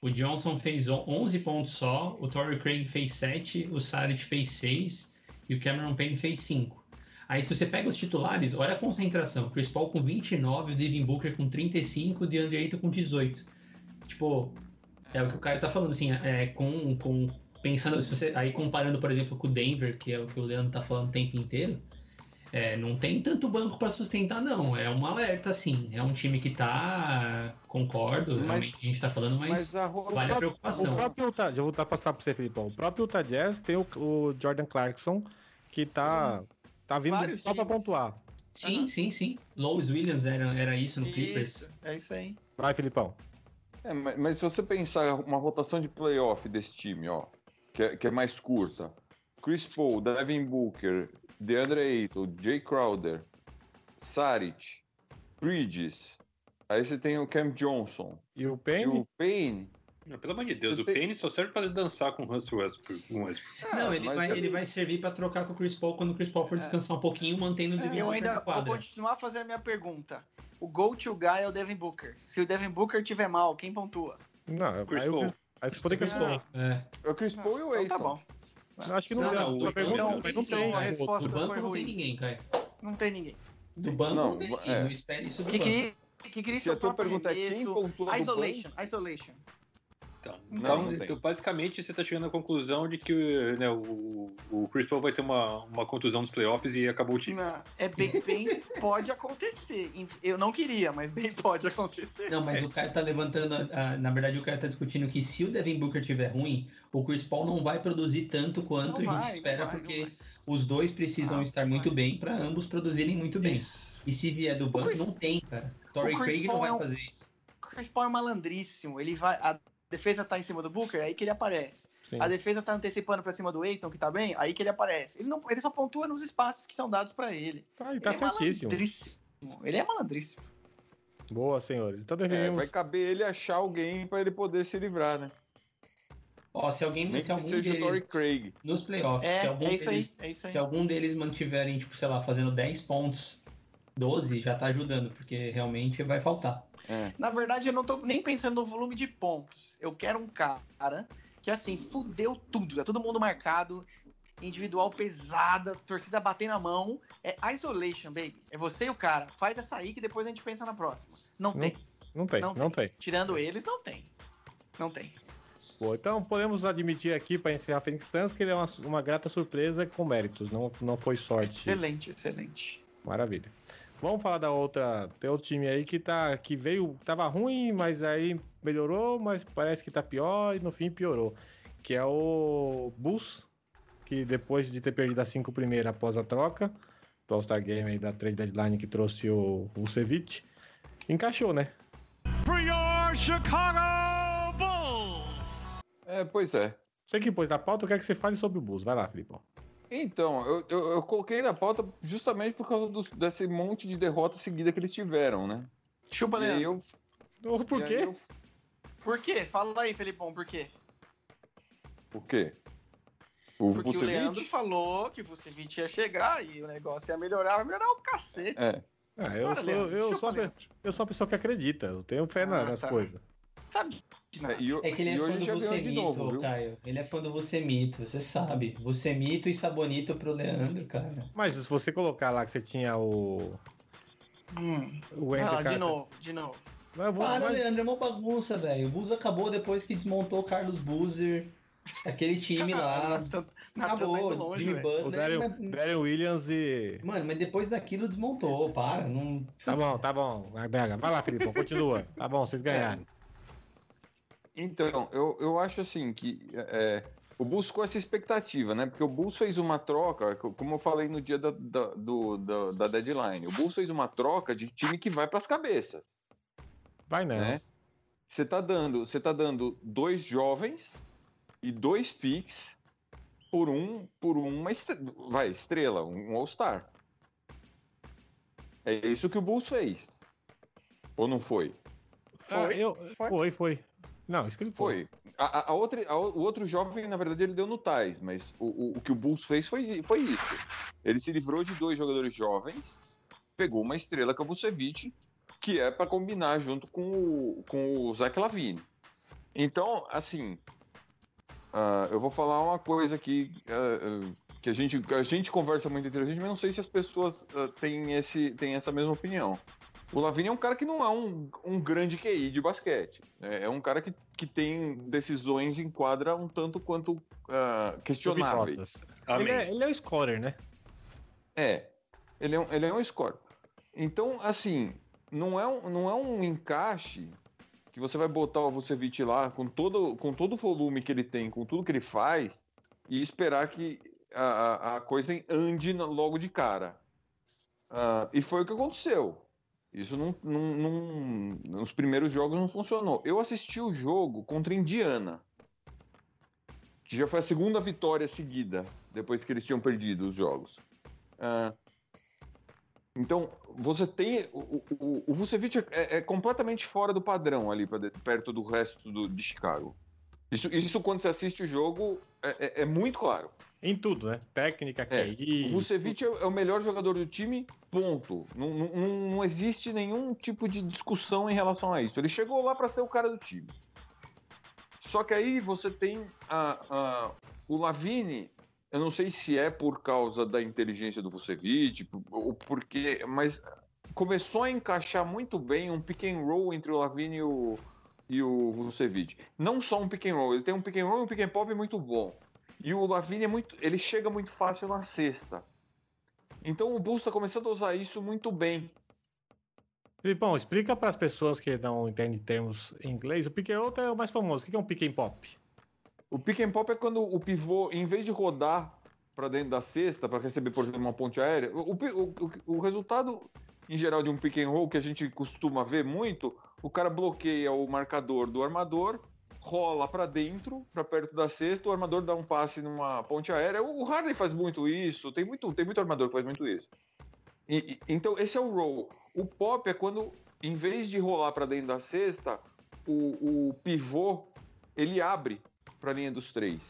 o Johnson fez on- 11 pontos só, o Torrey Craig fez 7, o Saric fez 6 e o Cameron Payne fez 5. Aí se você pega os titulares, olha a concentração. Chris Paul com 29, o Devin Booker com 35, o DeAndre Ayton com 18. Tipo, é o que o Caio tá falando, assim, é, com, com pensando, se você, aí comparando, por exemplo, com o Denver, que é o que o Leandro tá falando o tempo inteiro, é, não tem tanto banco para sustentar, não. É um alerta, sim. É um time que tá. Concordo, Mas- realmente a gente tá falando, mas, Mas a vale a O preocupação. próprio Utah, já vou passar pra você, Felipão. O próprio Utah Jazz tem o, o Jordan Clarkson, que tá, tá vindo Vários só pra times. pontuar. Sim, Aham. sim, sim. Lois Williams era, era isso no Clippers. Isso, é isso aí. Vai, Felipão. É, mas, mas se você pensar uma rotação de playoff desse time, ó, que é, que é mais curta, Chris Paul, Devin Booker, DeAndre Ayton, Jay Crowder, Saric, Bridges, aí você tem o Cam Johnson E o e Payne? o Payne. Não, pelo amor de Deus, Você o tem- Payne só serve pra dançar com o Russell Westbrook. com o Westbrook. Não, Ah, ele vai, é- ele vai servir pra trocar com o Chris Paul quando o Chris Paul for descansar um pouquinho, mantendo o Devin Eu ainda vou continuar fazendo a minha pergunta. O go-to guy é o Devin Booker. Se o Devin Booker tiver mal, quem pontua? Não, Chris Paul. Chris- aí você poderia. Paul, é. O Chris Paul e o Então Ayton. tá bom. Acho que não, Não, deu. não, Sua o- pergunta, então- mas não então tem. a né? resposta- Do banco foi não tem ninguém, Caio. Não tem ninguém. Do banco não, Não, tem ninguém. é. Não espere isso do Que banco. queria, que queria Se seu a tua pergunta é quem do Isolation, isolation. Então, Não, então, não então, basicamente, você tá chegando à conclusão de que né, o, o Chris Paul vai ter uma, uma contusão nos playoffs e acabou o time. Não, é bem, bem pode acontecer. Eu não queria, mas bem pode acontecer. Não, mas o Caio tá levantando. a- a- na verdade, o Caio tá discutindo que se o Devin Booker tiver ruim, o Chris Paul não vai produzir tanto quanto Não a gente vai, espera, não vai, porque não os dois precisam Ah, estar não muito bem pra ambos produzirem muito bem. Isso. E se vier do banco, Chris- não tem, cara. Torrey Craig não Paul vai é um- fazer isso. O Chris Paul é malandríssimo. Ele vai. A defesa tá em cima do Booker, é aí que ele aparece. Sim. A defesa tá antecipando pra cima do Eiton, que tá bem, aí que ele aparece. Ele, não, ele só pontua nos espaços que são dados pra ele. Tá, e tá ele certíssimo. é malandríssimo. Ele é malandríssimo. Boa, senhores. Então É, deveríamos. vai caber ele achar alguém pra ele poder se livrar, né? Ó, se alguém, Nem se algum seja o Torrey deles, Craig. nos playoffs, É, se algum é isso aí. deles, É isso aí. se algum deles mantiverem, tipo, sei lá, fazendo 10 pontos, 12, já tá ajudando, porque realmente vai faltar. É. Na verdade, eu não tô nem pensando no volume de pontos. Eu quero um cara que, assim, fudeu tudo. Tá todo mundo marcado, individual pesada, torcida batendo na mão. É isolation, baby. É você e o cara. Faz essa aí que depois a gente pensa na próxima. Não, Não tem. Não tem, Não não tem. Tirando eles, não tem. Não tem. Boa, então podemos admitir aqui, para encerrar Phoenix Suns, que ele é uma, uma grata surpresa com méritos. Não, não foi sorte. Excelente, excelente. Maravilha. Vamos falar da outra. Tem outro time aí que tá. que veio. Tava ruim, mas aí melhorou, mas parece que tá pior e no fim piorou. Que é o Bulls, que depois de ter perdido as cinco primeiras após a troca, do All-Star Game aí da trade deadline que trouxe o Vucevic, encaixou, né? Your Chicago Bulls! É, pois é. Você que pôs na pauta, eu quero que você fale sobre o Bulls. Vai lá, Filipão. Então, eu, eu, eu coloquei na pauta justamente por causa dos- desse monte de derrota seguida que eles tiveram, né? Chupa, E Leandro. eu, Ô, Por e quê? eu- Por quê? Fala aí, Felipão, por quê? Por quê? O Porque o Vucevic? Leandro falou que o Vucevic ia chegar e o negócio ia melhorar. Vai melhorar o cacete. É. Ah, eu, sou, Leandro, eu, sou, a eu sou uma pessoa que acredita. Eu tenho fé na- Ah, nas tá. coisas. Sabe nada. É, e, É que ele é fã hoje do Vucemito, novo? Caio. Ele é fã do Vucemito, você sabe. Vucemito e Sabonito pro Leandro, cara. Mas se você colocar lá que você tinha o. Hum. O Andrew lá, de novo, de novo. Mas eu vou- Para, mas- Leandro, é uma bagunça, velho. O Bus acabou depois que desmontou o Carlos Boozer, aquele time lá. Acabou, longe, Jimmy velho. O Butler. Darren, Williams e. Mano, mas depois daquilo desmontou, para. Não... Tá bom, tá bom. Vai vai lá, Filipão, continua. Tá bom, vocês ganharam. Então, eu, eu acho assim que é, o Bulls com essa expectativa, né? Porque o Bulls fez uma troca, co- como eu falei no dia da, da, do- da, da deadline, o Bulls fez uma troca de time que vai para as cabeças, Vai né? você tá dando, você tá dando dois jovens e dois picks por um, por uma estre- vai, estrela, um All-Star. É isso que o Bulls fez. Ou não foi? Ah, Foi, eu, foi. foi, foi. Não, isso que ele foi. A, a- outra, a o outro jovem, na verdade, ele deu no Tais, mas o, o, o que o Bulls fez foi, foi isso. Ele se livrou de dois jogadores jovens, pegou uma estrela que é o Vucevic, que é para combinar junto com o, com o Zach Lavine. Então, assim, ah, eu vou falar uma coisa aqui ah, que a gente, a gente conversa muito entre a gente, mas não sei se as pessoas têm, esse, têm essa mesma opinião. O Lavine é um cara que não é um, um grande QI de basquete. né? É um cara que, que tem decisões em quadra um tanto quanto ah, questionáveis. Ele é, ele é o scorer, né? É, ele é um, ele é um score. Então, assim, não é um, não é um encaixe que você vai botar o Vucevic lá com todo, com todo o volume que ele tem, com tudo que ele faz, e esperar que a, a- coisa ande logo de cara. Ah, e foi o que aconteceu. Isso não, não- não- nos primeiros jogos não funcionou. Eu assisti o jogo contra Indiana, que já foi a segunda vitória seguida, depois que eles tinham perdido os jogos. Ah, então, você tem. O, o, o- Vucevic é, é completamente fora do padrão ali, pra perto do resto do, de Chicago. Isso, isso, quando você assiste o jogo, é, é- é muito claro. Em tudo, né? Técnica, É, QI. O Vucevic é, é o melhor jogador do time, ponto. Não, não, não- não existe nenhum tipo de discussão em relação a isso. Ele chegou lá para ser o cara do time. Só que aí você tem a- a- o Lavine, eu não sei se é por causa da inteligência do Vucevic, ou porque, mas começou a encaixar muito bem um pick and roll entre o Lavine e o, e o Vucevic. Não só um pick and roll, ele tem um pick and roll e um pick and pop muito bom. E o Lavine é muito, ele chega muito fácil na cesta. Então o Bulls está começando a usar isso muito bem. Filipão, explica para as pessoas que não entendem termos em inglês. O pick and roll é o mais famoso. O que é um pick and pop? O pick and pop é quando o pivô, em vez de rodar para dentro da cesta para receber, por exemplo, uma ponte aérea, o, o, o- o resultado em geral de um pick and roll que a gente costuma ver muito, o cara bloqueia o marcador do armador, rola para dentro, para perto da cesta, o armador dá um passe numa ponte aérea. O Harden faz muito isso, tem muito, tem muito armador que faz muito isso. E- e- então esse é o roll. O pop é quando, em vez de rolar para dentro da cesta, o, o pivô ele abre para a linha dos três.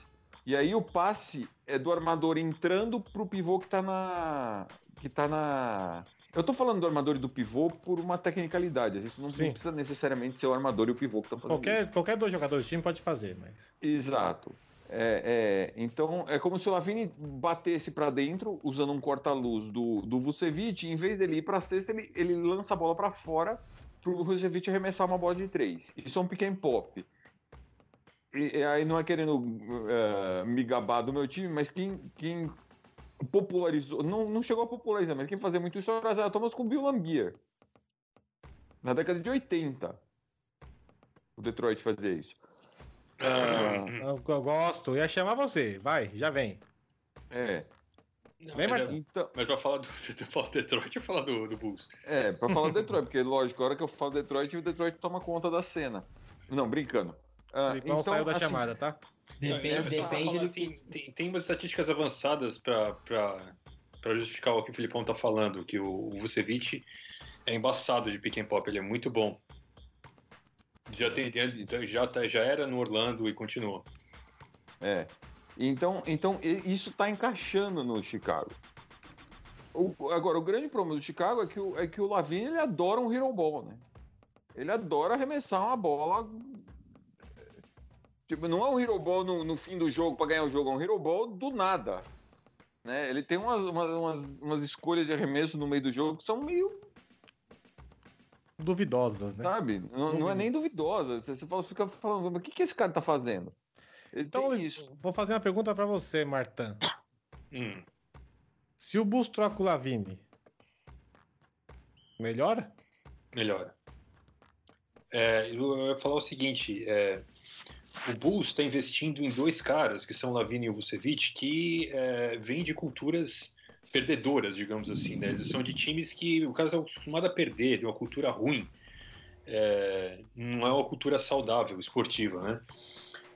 E aí o passe é do armador entrando pro pivô que tá na. que tá na. Eu tô falando do armador e do pivô por uma tecnicalidade. Isso não, Sim. precisa necessariamente ser o armador e o pivô que estão fazendo. isso. Qualquer, qualquer dois jogadores do time pode fazer, mas. Exato. É, é, então é como se o Lavini batesse para dentro usando um corta-luz do, do Vucevic, em vez dele ir para cesta, ele, ele lança a bola para fora para o Vucevic arremessar uma bola de três. Isso é um pick and pop. E, e aí não é querendo eh, me gabar do meu time, mas quem, quem popularizou, não, não chegou a popularizar, mas quem fazia muito isso era o Isaiah Thomas com o Bill Lambier. Na década de 80. O Detroit fazia isso. Ah, Eu, eu gosto. Eu ia chamar você. Vai, já vem. é. Não, Vem, mas, Marcão. Então, mas pra falar do, do Detroit ou falar do, do Bulls? é, pra falar do Detroit, porque lógico, a hora que eu falo Detroit, o Detroit toma conta da cena. Não, brincando. Ah, Filipão saiu da assim, chamada, tá? Depende, só depende do assim, que. tem, tem umas estatísticas avançadas para justificar o que o Filipão tá falando, que o, o Vucevic é embaçado de pick and pop, ele é muito bom. Já, tem, já, tá- já era no Orlando e continua. É. Então, então isso tá encaixando no Chicago. O- agora, o grande problema do Chicago é que o, é que o Lavine ele adora um hero ball, né? Ele adora arremessar uma bola. Tipo, não é um hero ball no, no fim do jogo para ganhar o jogo, é um hero ball do nada. Né? Ele tem umas, umas, umas, umas escolhas de arremesso no meio do jogo que são meio Duvidosas, né? Sabe? Não, não é nem duvidosa. Você, você fala, fica falando, mas o que, que esse cara tá fazendo? Ele Então, tem isso. vou fazer uma pergunta pra você, Martan. Hum. Se o Bus troca o Lavine, melhora? Melhora. É, eu eu ia falar o seguinte: é, o Bulls está investindo em dois caras, que são Lavine e o Vucevic, que é, vêm de culturas perdedoras, digamos assim. Né? Eles são de times que o cara é acostumado a perder, de uma cultura ruim. é, não é uma cultura saudável, esportiva, né?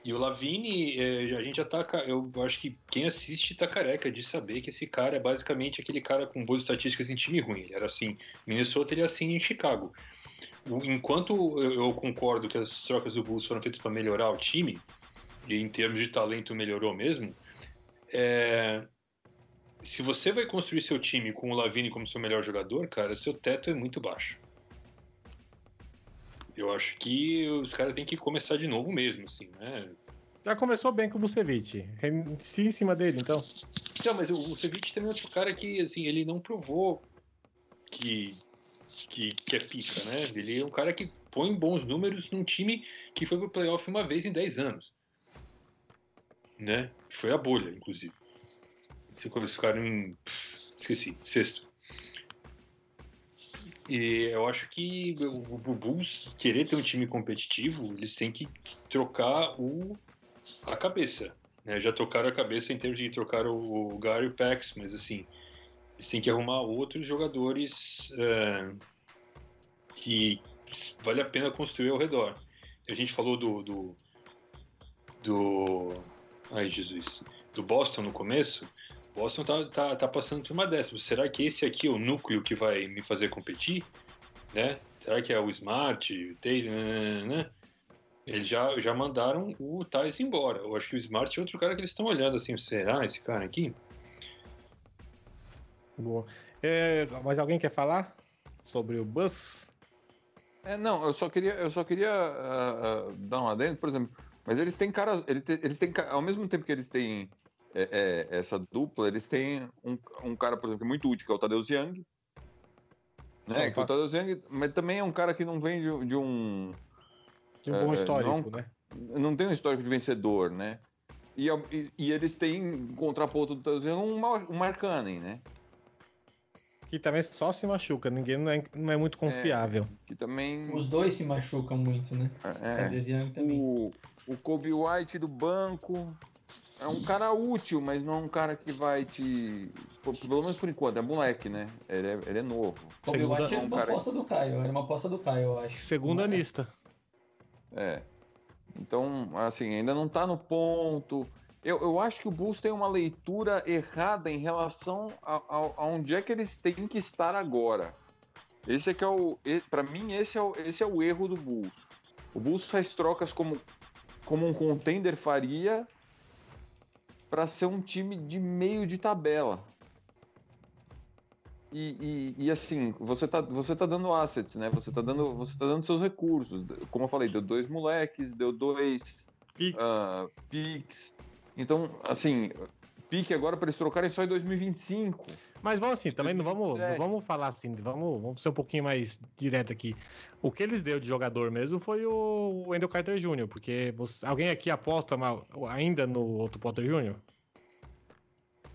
E o Lavini, é, a gente já tá. Eu acho que quem assiste tá careca de saber que esse cara é basicamente aquele cara com boas estatísticas em time ruim. Ele era assim. Minnesota ele é assim em Chicago. Enquanto eu concordo que as trocas do Bulls foram feitas para melhorar o time, e em termos de talento melhorou mesmo, é, se você vai construir seu time com o Lavini como seu melhor jogador, cara, seu teto é muito baixo. Eu acho que os caras têm que começar de novo mesmo, assim, né? Já começou bem com o Vucevic. Sim, em cima dele, então. Não, mas o Vucevic também é outro cara que, assim, ele não provou que, que, que é pica, né? Ele é um cara que põe bons números num time que foi pro playoff uma vez em 10 anos. Né? Foi a bolha, inclusive. Eles ficaram em. Esqueci, sexto. E eu acho que o o Bulls querer ter um time competitivo, eles têm que trocar o, a cabeça. né? Já trocaram a cabeça em termos de trocar o, o Gary Pax, mas assim, eles têm que arrumar outros jogadores é, que vale a pena construir ao redor. A gente falou do. do, do ai, Jesus. Do Boston no começo. Boston tá, tá, tá passando por uma dessas. Será que esse aqui é o núcleo que vai me fazer competir? Né? Será que é o Smart, o Tatum, né, né? Eles já, já mandaram o Thais embora. Eu acho que o Smart é outro cara que eles estão olhando assim. Será esse cara aqui? Boa. É, mas alguém quer falar sobre o Bus? É, não, eu só queria, eu só queria ah, ah, dar uma adendo, por exemplo, mas eles têm cara, ele te- eles têm, ao mesmo tempo que eles têm é, é, essa dupla, eles têm um, um cara, por exemplo, que é muito útil, que é o Tadeusz Young, né, que o Tadeusz Young, mas também é um cara que não vem de, de um, De um bom É, histórico, não- né? não tem um histórico de vencedor, né, e, e, e eles têm, em contraponto do Tadeusz Young, um, um Markkanen, né, Que também só se machuca, ninguém não é, não é muito confiável. que também... Os dois se machucam muito, né? é, também. O, o Kobe White do banco é um cara útil, mas não é um cara que vai te. Pelo menos por enquanto, é moleque, né? Ele é, ele é novo. Kobe Segunda- White era um uma cara- aposta do Caio, era uma aposta do Caio, eu acho. Segundo Não é? anista. É. Então, assim, ainda não tá no ponto. Eu, eu acho que o Bulls tem uma leitura errada em relação a, a- aonde é que eles têm que estar agora. Esse é que é o. Para mim, esse é o, esse é o erro do Bulls. O Bulls faz trocas como, como um contender faria para ser um time de meio de tabela. E, e, e, assim, você tá, você tá dando assets, né? Você tá dando, você tá dando seus recursos. Como eu falei, deu dois moleques, deu dois Pix. ah, picks. Então, assim, pique agora para eles trocarem só em 2025. Mas vamos assim, também não vamos, não 2027. vamos falar assim, vamos, vamos ser um pouquinho mais direto aqui. O que eles deu de jogador mesmo foi o Wendell Carter Jr., porque você- alguém aqui aposta mal- ainda no Otto Potter Jr.?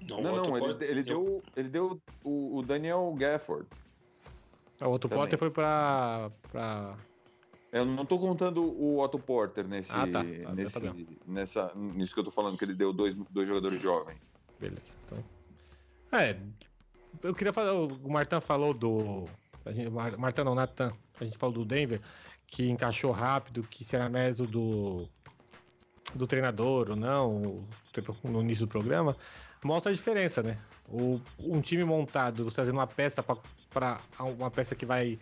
Não, não, ele, ele deu, ele deu o, o Daniel Gafford. O Otto Também. Potter foi pra. Eu não tô contando o Otto Porter nesse, Ah, tá. Tá, nesse tá nessa, nisso que eu tô falando, que ele deu dois, dois jogadores jovens. Beleza. Então. É. Eu queria falar. O Martin falou do. A gente, Mar- Martin não, Nathan. A gente falou do Denver, que encaixou rápido, que se era mérito do. do treinador ou não, no início do programa. Mostra a diferença, né? O, um time montado, você trazendo uma peça para uma peça que vai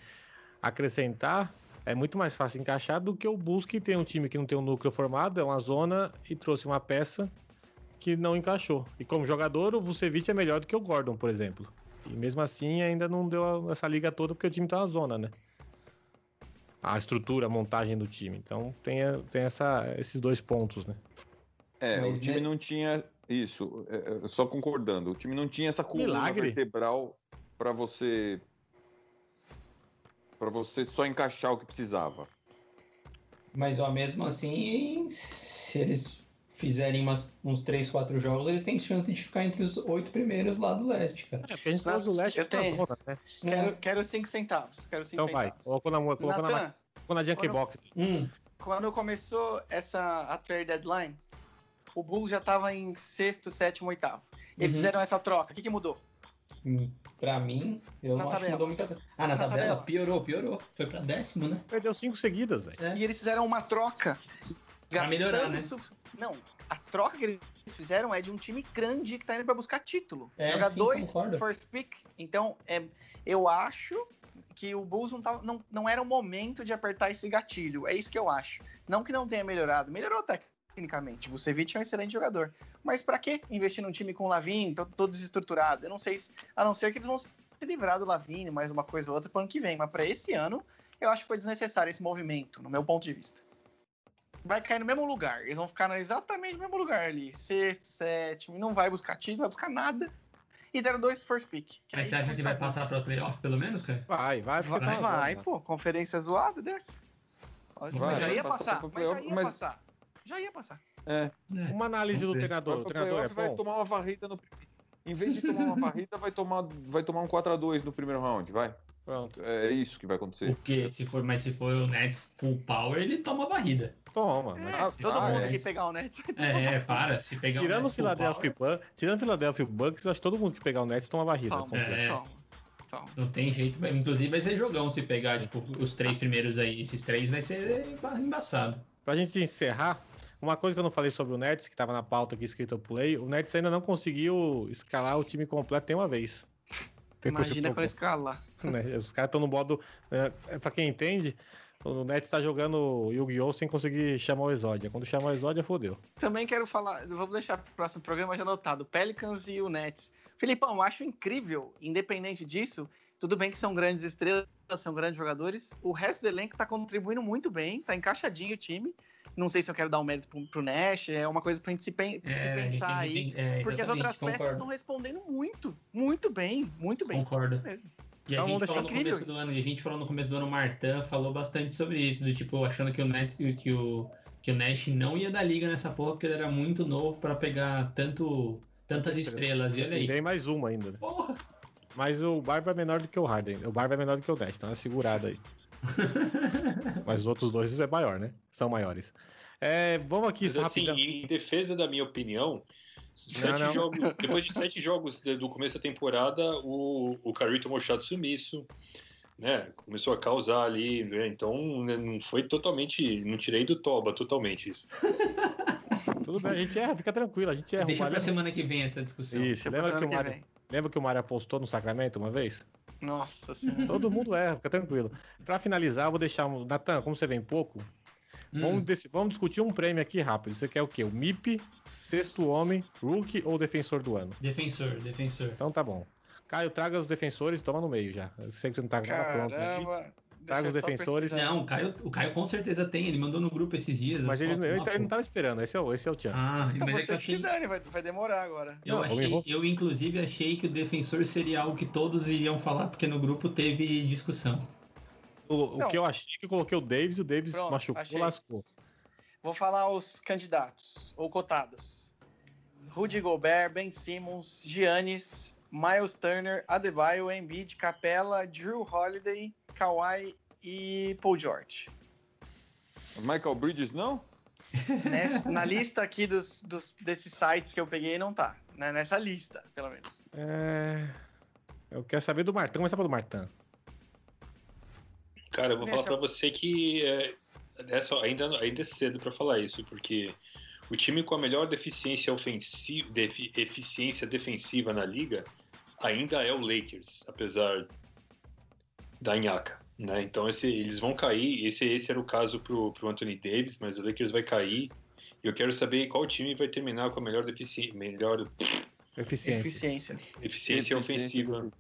acrescentar, é muito mais fácil encaixar do que o Bulls que tem um time que não tem um núcleo formado, é uma zona e trouxe uma peça que não encaixou. E como jogador, o Vucevic é melhor do que o Gordon, por exemplo. E mesmo assim ainda não deu essa liga toda porque o time tá na zona, né? A estrutura, a montagem do time. Então tem, tem essa, esses dois pontos, né? É, Mas, o time né? não tinha isso, é, é, só concordando. O time não tinha essa coluna Milagre. vertebral para você para você só encaixar o que precisava. Mas, ó, mesmo assim, se eles fizerem umas, uns 3, 4 jogos, eles têm chance de ficar entre os oito primeiros lá do leste, cara. É, gente faz o leste Eu na tenho. zona, né? Quero, quero cinco centavos. Quero cinco Então vai. centavos. Colocou na, colocou na, Natan, colocou na Junk quando- Box. Hum, quando começou essa a trade deadline, o Bulls já estava em sexto, sétimo, oitavo. Eles Uhum. fizeram essa troca. O que, que mudou? Pra mim, eu Na não acho que tabela. mudou muita coisa. Ah, na, Na tabela, tabela. piorou, piorou. Foi pra décimo, né? Perdeu cinco seguidas, velho. É. E eles fizeram uma troca. Pra melhorar, gastando né? suf- Não, a troca que eles fizeram é de um time grande que tá indo pra buscar título. É, Jogar sim, dois concordo. first pick. Então, é, eu acho que o Bulls não, tava, não, não era o momento de apertar esse gatilho. É isso que eu acho. Não que não tenha melhorado. Melhorou tecnicamente. Vucevic é um excelente jogador. Mas pra que investir num time com o Lavine, todo, todo desestruturado? Eu não sei se. A não ser que eles vão se livrar do Lavine, mais uma coisa ou outra, pro ano que vem. Mas pra esse ano, eu acho que foi desnecessário esse movimento, no meu ponto de vista. Vai cair no mesmo lugar. Eles vão ficar no exatamente no mesmo lugar ali. Sexto, sétimo. Não vai buscar título, não vai buscar nada. E deram dois first pick. que Mas aí você acha que vai tá passar pra playoff pelo menos, cara? Vai, vai, Vai, vai, zona. pô. Conferência zoada dessa. Lógico, Vai, mas já vai ia passar passar. Mas já ia passar. Já ia passar. É? É. Uma análise do treinador. vai O treinador é playoff, vai bom? tomar uma varrida no. Em vez de tomar uma varrida, vai tomar, vai tomar um 4x2 no primeiro round, vai. Pronto. É isso que vai acontecer. Porque se for, mas se for o Nets full power, ele toma varrida. Toma. É, mas- todo ah, mundo é. aqui pegar o net. É, para. Se pegar Tirando o Nets Philadelphia power, Bucks, tirando o Philadelphia Bucks, acho que todo mundo que pegar o Nets toma varrida. Toma. É. toma, toma. Não tem jeito. Inclusive vai ser jogão se pegar, tipo, os três primeiros aí. Esses três vai ser emba- embaçado. Pra gente encerrar, uma coisa que eu não falei sobre o Nets, que tava na pauta aqui escrita o play, o Nets ainda não conseguiu escalar o time completo nenhuma vez. Imagina pra escalar. né? Os caras estão no modo. É, é, pra quem entende, o Nets tá jogando Yu-Gi-Oh! sem conseguir chamar o Exódia. Quando chamar o Exódia, fodeu. Também quero falar, vamos deixar pro próximo programa já anotado, Pelicans e o Nets. Filipão, eu acho incrível, independente disso, tudo bem que são grandes estrelas, são grandes jogadores, o resto do elenco tá contribuindo muito bem, tá encaixadinho o time. Não sei se eu quero dar um mérito pro, pro Nash, é uma coisa pra gente se, pen- se É, gente pensar tem aí. é, Porque as outras peças concordo. estão respondendo muito, muito bem, muito bem. Concordo. mesmo. E Então a vamos gente falou no deixar começo do ano, e a gente falou no começo do ano, o Martin falou bastante sobre isso, do tipo, achando que o Nets, que o, que o Nash não ia dar liga nessa porra, porque ele era muito novo pra pegar tanto, tantas estrelas. E olha E aí. vem mais uma ainda, né? Porra! Mas o Barba é menor do que o Harden. O Barba é menor do que o Nets, tá uma segurada aí. Mas os outros dois é maior, né? São maiores. É, vamos aqui, Mas assim, rapidão. em defesa da minha opinião, sete não. jogos, depois de sete jogos de- do começo da temporada, o, o Curry tomou chato sumiço, né? Começou a causar ali, né? Então né, não foi totalmente. Não tirei do toba totalmente isso. Tudo bem, a gente erra, fica tranquilo, a gente erra. Deixa pra Mário- semana que vem essa discussão. Isso, lembra que, que Mário, lembra que o Mário apostou no Sacramento uma vez? Nossa senhora. Todo mundo erra, fica tranquilo. Pra finalizar, eu vou deixar. um- Natan, como você vem pouco, Hum, vamos, dec- vamos discutir um prêmio aqui rápido. Você quer o quê? O MIP, sexto homem, rookie ou defensor do ano? Defensor, defensor. Então tá bom. Caio, traga os defensores, toma no meio já. Eu sei que você não tá tá pronto. né? Traga os eu defensores. pesquisar. Não, o Caio, o Caio com certeza tem, ele mandou no grupo esses dias. Mas as ele, fotos lá, ele não pô. tava esperando, esse é o, esse é o Tchan. Ah, Então mas é você que eu que se achei. dane, vai, vai demorar agora. Eu, Não, achei, eu inclusive achei que o defensor seria algo que todos iriam falar, porque no grupo teve discussão. O, o Não. que eu achei que eu coloquei o Davis, o Davis Pronto, machucou, achei. lascou. Vou falar os candidatos, ou cotados. Rudy Gobert, Ben Simmons, Giannis, Miles Turner, Adebayo, Embiid, Capella, Drew Holiday, Kawhi e Paul George. Michael Bridges não? Nessa- na lista aqui dos, dos- desses sites que eu peguei, não tá. né? Nessa lista, pelo menos. É... Eu quero saber do Martão, começa pelo Martão. Cara, eu vou Deixa falar eu- pra você que é, essa, ainda, ainda é cedo pra falar isso, porque o time com a melhor deficiência ofensiva, defi- eficiência defensiva na liga ainda é o Lakers, apesar da Inhaca. Né? Então esse, eles vão cair. Esse, esse era o caso pro, pro Anthony Davis, mas o Lakers vai cair. E eu quero saber qual time vai terminar com a melhor, defici melhor Eficiência. Eficiência. eficiência ofensiva,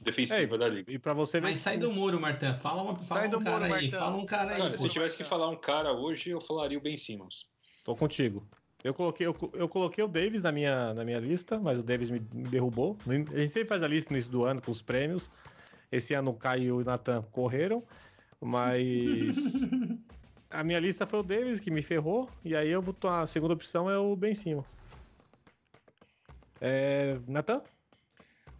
defensiva da liga. E pra você. Mas sai do muro, Martin. Fala, uma, fala Sai um do cara muro, aí. Fala um cara aí. Cara, pô. se eu tivesse que falar um cara hoje, eu falaria o Ben Simmons. Tô contigo. Eu coloquei, eu, eu coloquei o Davis na minha, na minha lista, mas o Davis me, me derrubou. A gente sempre faz a lista no início do ano com os prêmios. Esse ano o Caio e o Nathan correram, mas a minha lista foi o Davis que me ferrou, e aí eu boto a segunda opção é o Ben Simmons. É, Nathan?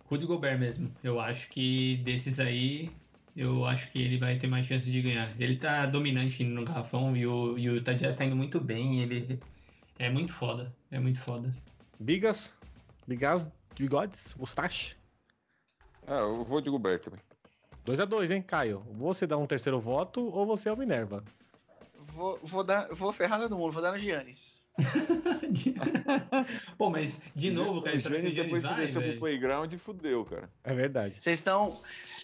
Rudy Gobert mesmo. Eu acho que desses aí, eu acho que ele vai ter mais chance de ganhar. Ele tá dominante no garrafão e o, e o Utah Jazz tá indo muito bem. Ele é muito foda. É muito foda. Bigas? Bigas? Bigodes? Mustache? Ah, eu vou de Gobert também. 2x2, hein, Caio? Você dá um terceiro voto ou você é o Minerva? Vou, vou, dar, vou ferrar todo mundo, vou dar no Giannis. Pô, mas de novo, cara, o será que o Giannis Giannis depois que desceu pro playground, fudeu, cara. É verdade. Vocês estão.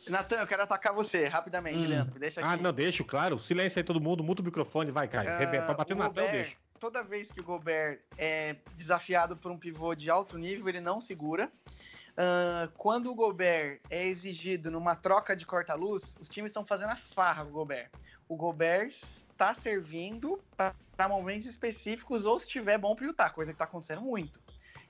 Natan, eu quero atacar você, rapidamente, Hum. Leandro. Deixa aqui. Ah, não, deixa, claro. Silêncio aí todo mundo, muta o microfone, vai, Caio. Ah, Arrebenta. Pra bater o no Natan, eu deixo. Toda vez que o Gobert é desafiado por um pivô de alto nível, ele não segura. Ah, quando o Gobert é exigido numa troca de corta-luz, os times estão fazendo a farra com o Gobert. O Gobert está servindo para momentos específicos ou se tiver bom para Utah, coisa que está acontecendo muito.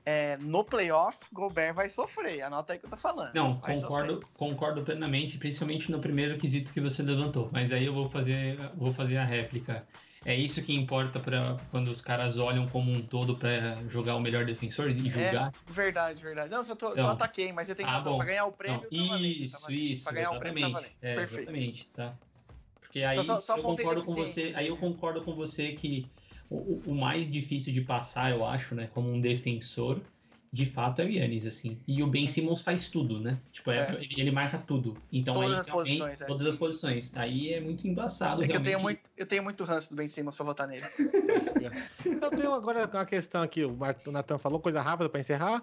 É, no playoff, Gobert vai sofrer. Anota aí que eu tô falando. Não, Vai concordo, concordo plenamente, principalmente no primeiro quesito que você levantou. Mas aí eu vou fazer, vou fazer a réplica. É isso que importa para quando os caras olham como um todo para jogar o melhor defensor e julgar. É, verdade, verdade. Não, só, tô, só Não. ataquei, mas você tem Ah, razão. bom. Pra ganhar o prêmio, Não, tá valendo, isso, tá valendo. isso, Pra ganhar o prêmio, tá valendo. É, Perfeito. exatamente, tá? Porque aí só- só eu concordo com você, aí eu concordo com você que o, o- mais difícil de passar, eu acho, né, como um defensor, de fato é o Yannis, assim. E o Ben Simmons faz tudo, né? Tipo, é- É. ele, ele marca tudo. Então Todas aí as realmente, posições, é. todas as posições. Aí é muito embaçado, É que eu realmente. tenho, muito, eu tenho muito ranço do Ben Simmons pra votar nele. Eu tenho agora uma questão aqui. O Natan falou coisa rápida pra encerrar.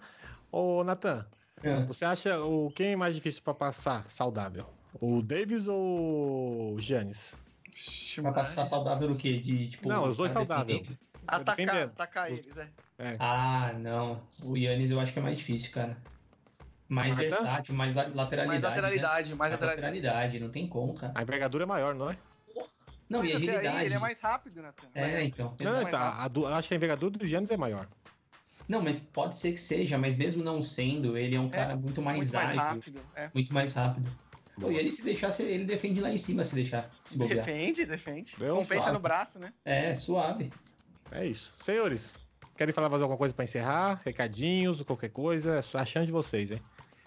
Ô, Natan, É. você acha o quem é mais difícil pra passar saudável? O Davis ou o Giannis? Pra passar saudável o quê? De, tipo, Não, os dois defendendo? Atacar, atacar eles, é. É. Ah, não. O Yannis eu acho que é mais difícil, cara. Mais Marta? versátil, mais la- lateralidade. Mais né? lateralidade, mais Mais lateralidade. lateralidade, não tem como, cara. A envergadura é maior, não é? Não, e Mas aí, agilidade. Ele é mais rápido, Nathan. É, então. Não, mais tá. A do- eu acho que a envergadura do Giannis é maior. Não, mas pode ser que seja, mas mesmo não sendo, ele é um cara muito mais Muito mais ágil, rápido. É. muito mais rápido. Pô, e ele se deixar, ele defende lá em cima se deixar, se bobear. Defende, defende. Eu Compensa falo. no braço, né? É, suave. É isso. Senhores, querem falar mais alguma coisa pra encerrar? Recadinhos, qualquer coisa? É só a chance de vocês, hein?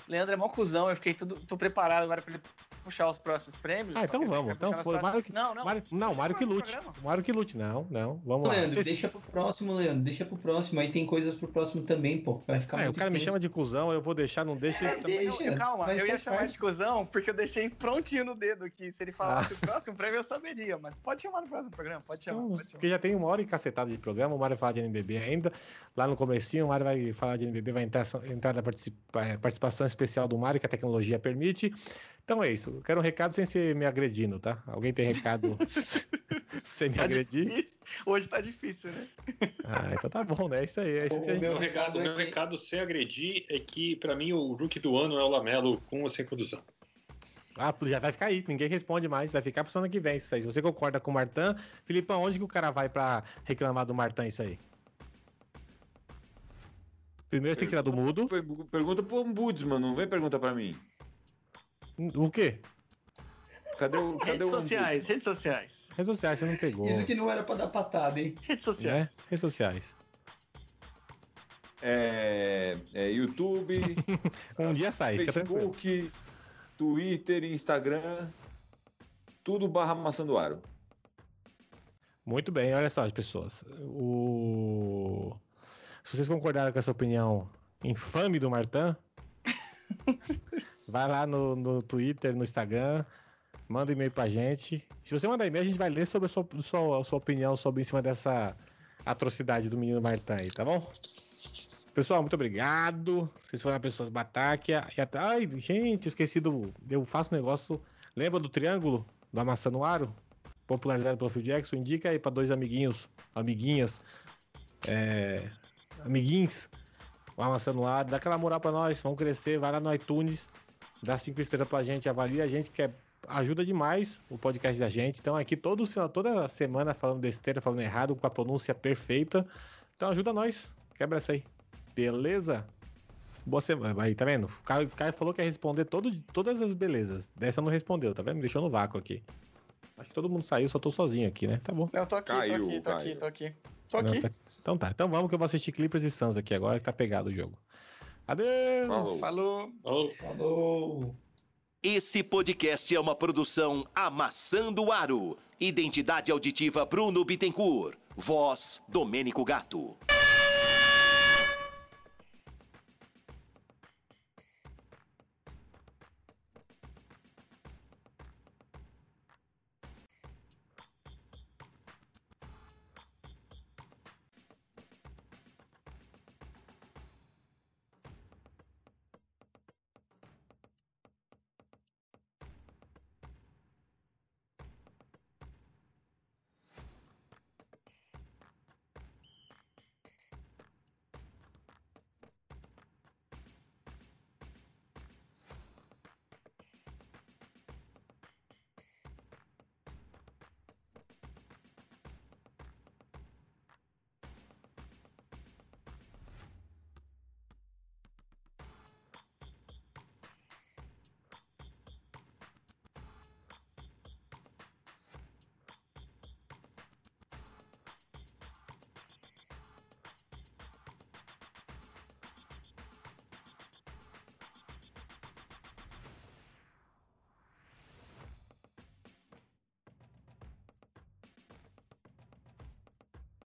Leandro é mó cuzão, eu fiquei tudo. tô preparado agora pra ele puxar os próximos prêmios. Ah, então vamos. Então foi. Mário que, Não, não. Mário, não, Mário que lute. Mário que lute. Não, não. Vamos lá. Leandro, deixa pro próximo, Leandro. Deixa pro próximo. Aí tem coisas pro próximo também, pô. Vai ficar É, o cara me chama de cuzão, eu vou deixar, não deixa isso também. deixa. Eu- calma, eu ia chamar parte. de cuzão porque eu deixei prontinho no dedo aqui. Se ele falasse o próximo prêmio, eu saberia. Mas pode chamar no próximo programa, pode chamar. Então, Pode chamar. porque já tem uma hora e cacetada de programa, o Mário vai falar de NBB ainda. Lá no comecinho, o Mário vai falar de NBB, vai entrar, entrar na eh, participação especial do Mário, que a tecnologia permite. Então é isso. Eu quero um recado sem ser me agredindo, tá? Alguém tem recado sem me Tá agredir? difícil. Hoje tá difícil, né? Ah, então tá bom, né? Isso aí. É isso O meu recado meu é recado sem agredir é que, pra mim, o rookie do ano é o Lamelo com ou sem condução. Ah, já vai ficar aí, ninguém responde mais, vai ficar pro semana que vem isso aí. Se você concorda com o Martan, Filipão, onde que o cara vai pra reclamar do Martan isso aí? Primeiro tem que tirar do mudo. Per- Pergunta pro Ombudsman, não vem perguntar pra mim. O quê? Cadê o, cadê Redes o sociais, redes sociais. Redes sociais, você não pegou. Isso que não era pra dar patada, hein? Redes sociais. Né? Redes sociais. É, é YouTube, Um dia sai. Facebook, Twitter, Instagram, tudo barra maçã do aro. Muito bem, olha só, as pessoas. O... Se vocês concordaram com essa opinião infame do Martan, vai lá no, no Twitter, no Instagram, manda e-mail pra gente. Se você mandar e-mail, a gente vai ler sobre a sua, sua, sua opinião sobre em cima dessa atrocidade do menino Martan aí, tá bom? Pessoal, muito obrigado. Vocês foram pessoas batáquia. E até... Ai, gente, esqueci do. Eu faço um negócio. Lembra do triângulo da maçã no aro? Popularizado pelo Phil Jackson? Indica aí pra dois amiguinhos, amiguinhas, é, amiguinhos, uma maçã no aro. Dá aquela moral pra nós. Vamos crescer. Vai lá no iTunes, dá cinco estrelas pra gente, avalia a gente, que é, ajuda demais o podcast da gente. Então, aqui todos, toda semana falando besteira, falando errado, com a pronúncia perfeita. Então, ajuda nós. Quebra essa aí. Beleza? Boa semana. Aí, tá vendo? O Caio, o Caio falou que ia responder todo, todas as belezas. Dessa não respondeu, tá vendo? Me deixou no vácuo aqui. Acho que todo mundo saiu, só tô sozinho aqui, né? Tá bom. Não, tô aqui, Caiu, tô aqui, tô aqui, caiu. tô aqui. Tô Não, aqui. tá- Então tá. Então vamos que eu vou assistir Clippers e Suns aqui agora, que tá pegado o jogo. Adeus! Falou. Falou. Falou. Falou! Esse podcast é uma produção Amassando Aro. Identidade auditiva Bruno Bittencourt. Voz Domênico Gato.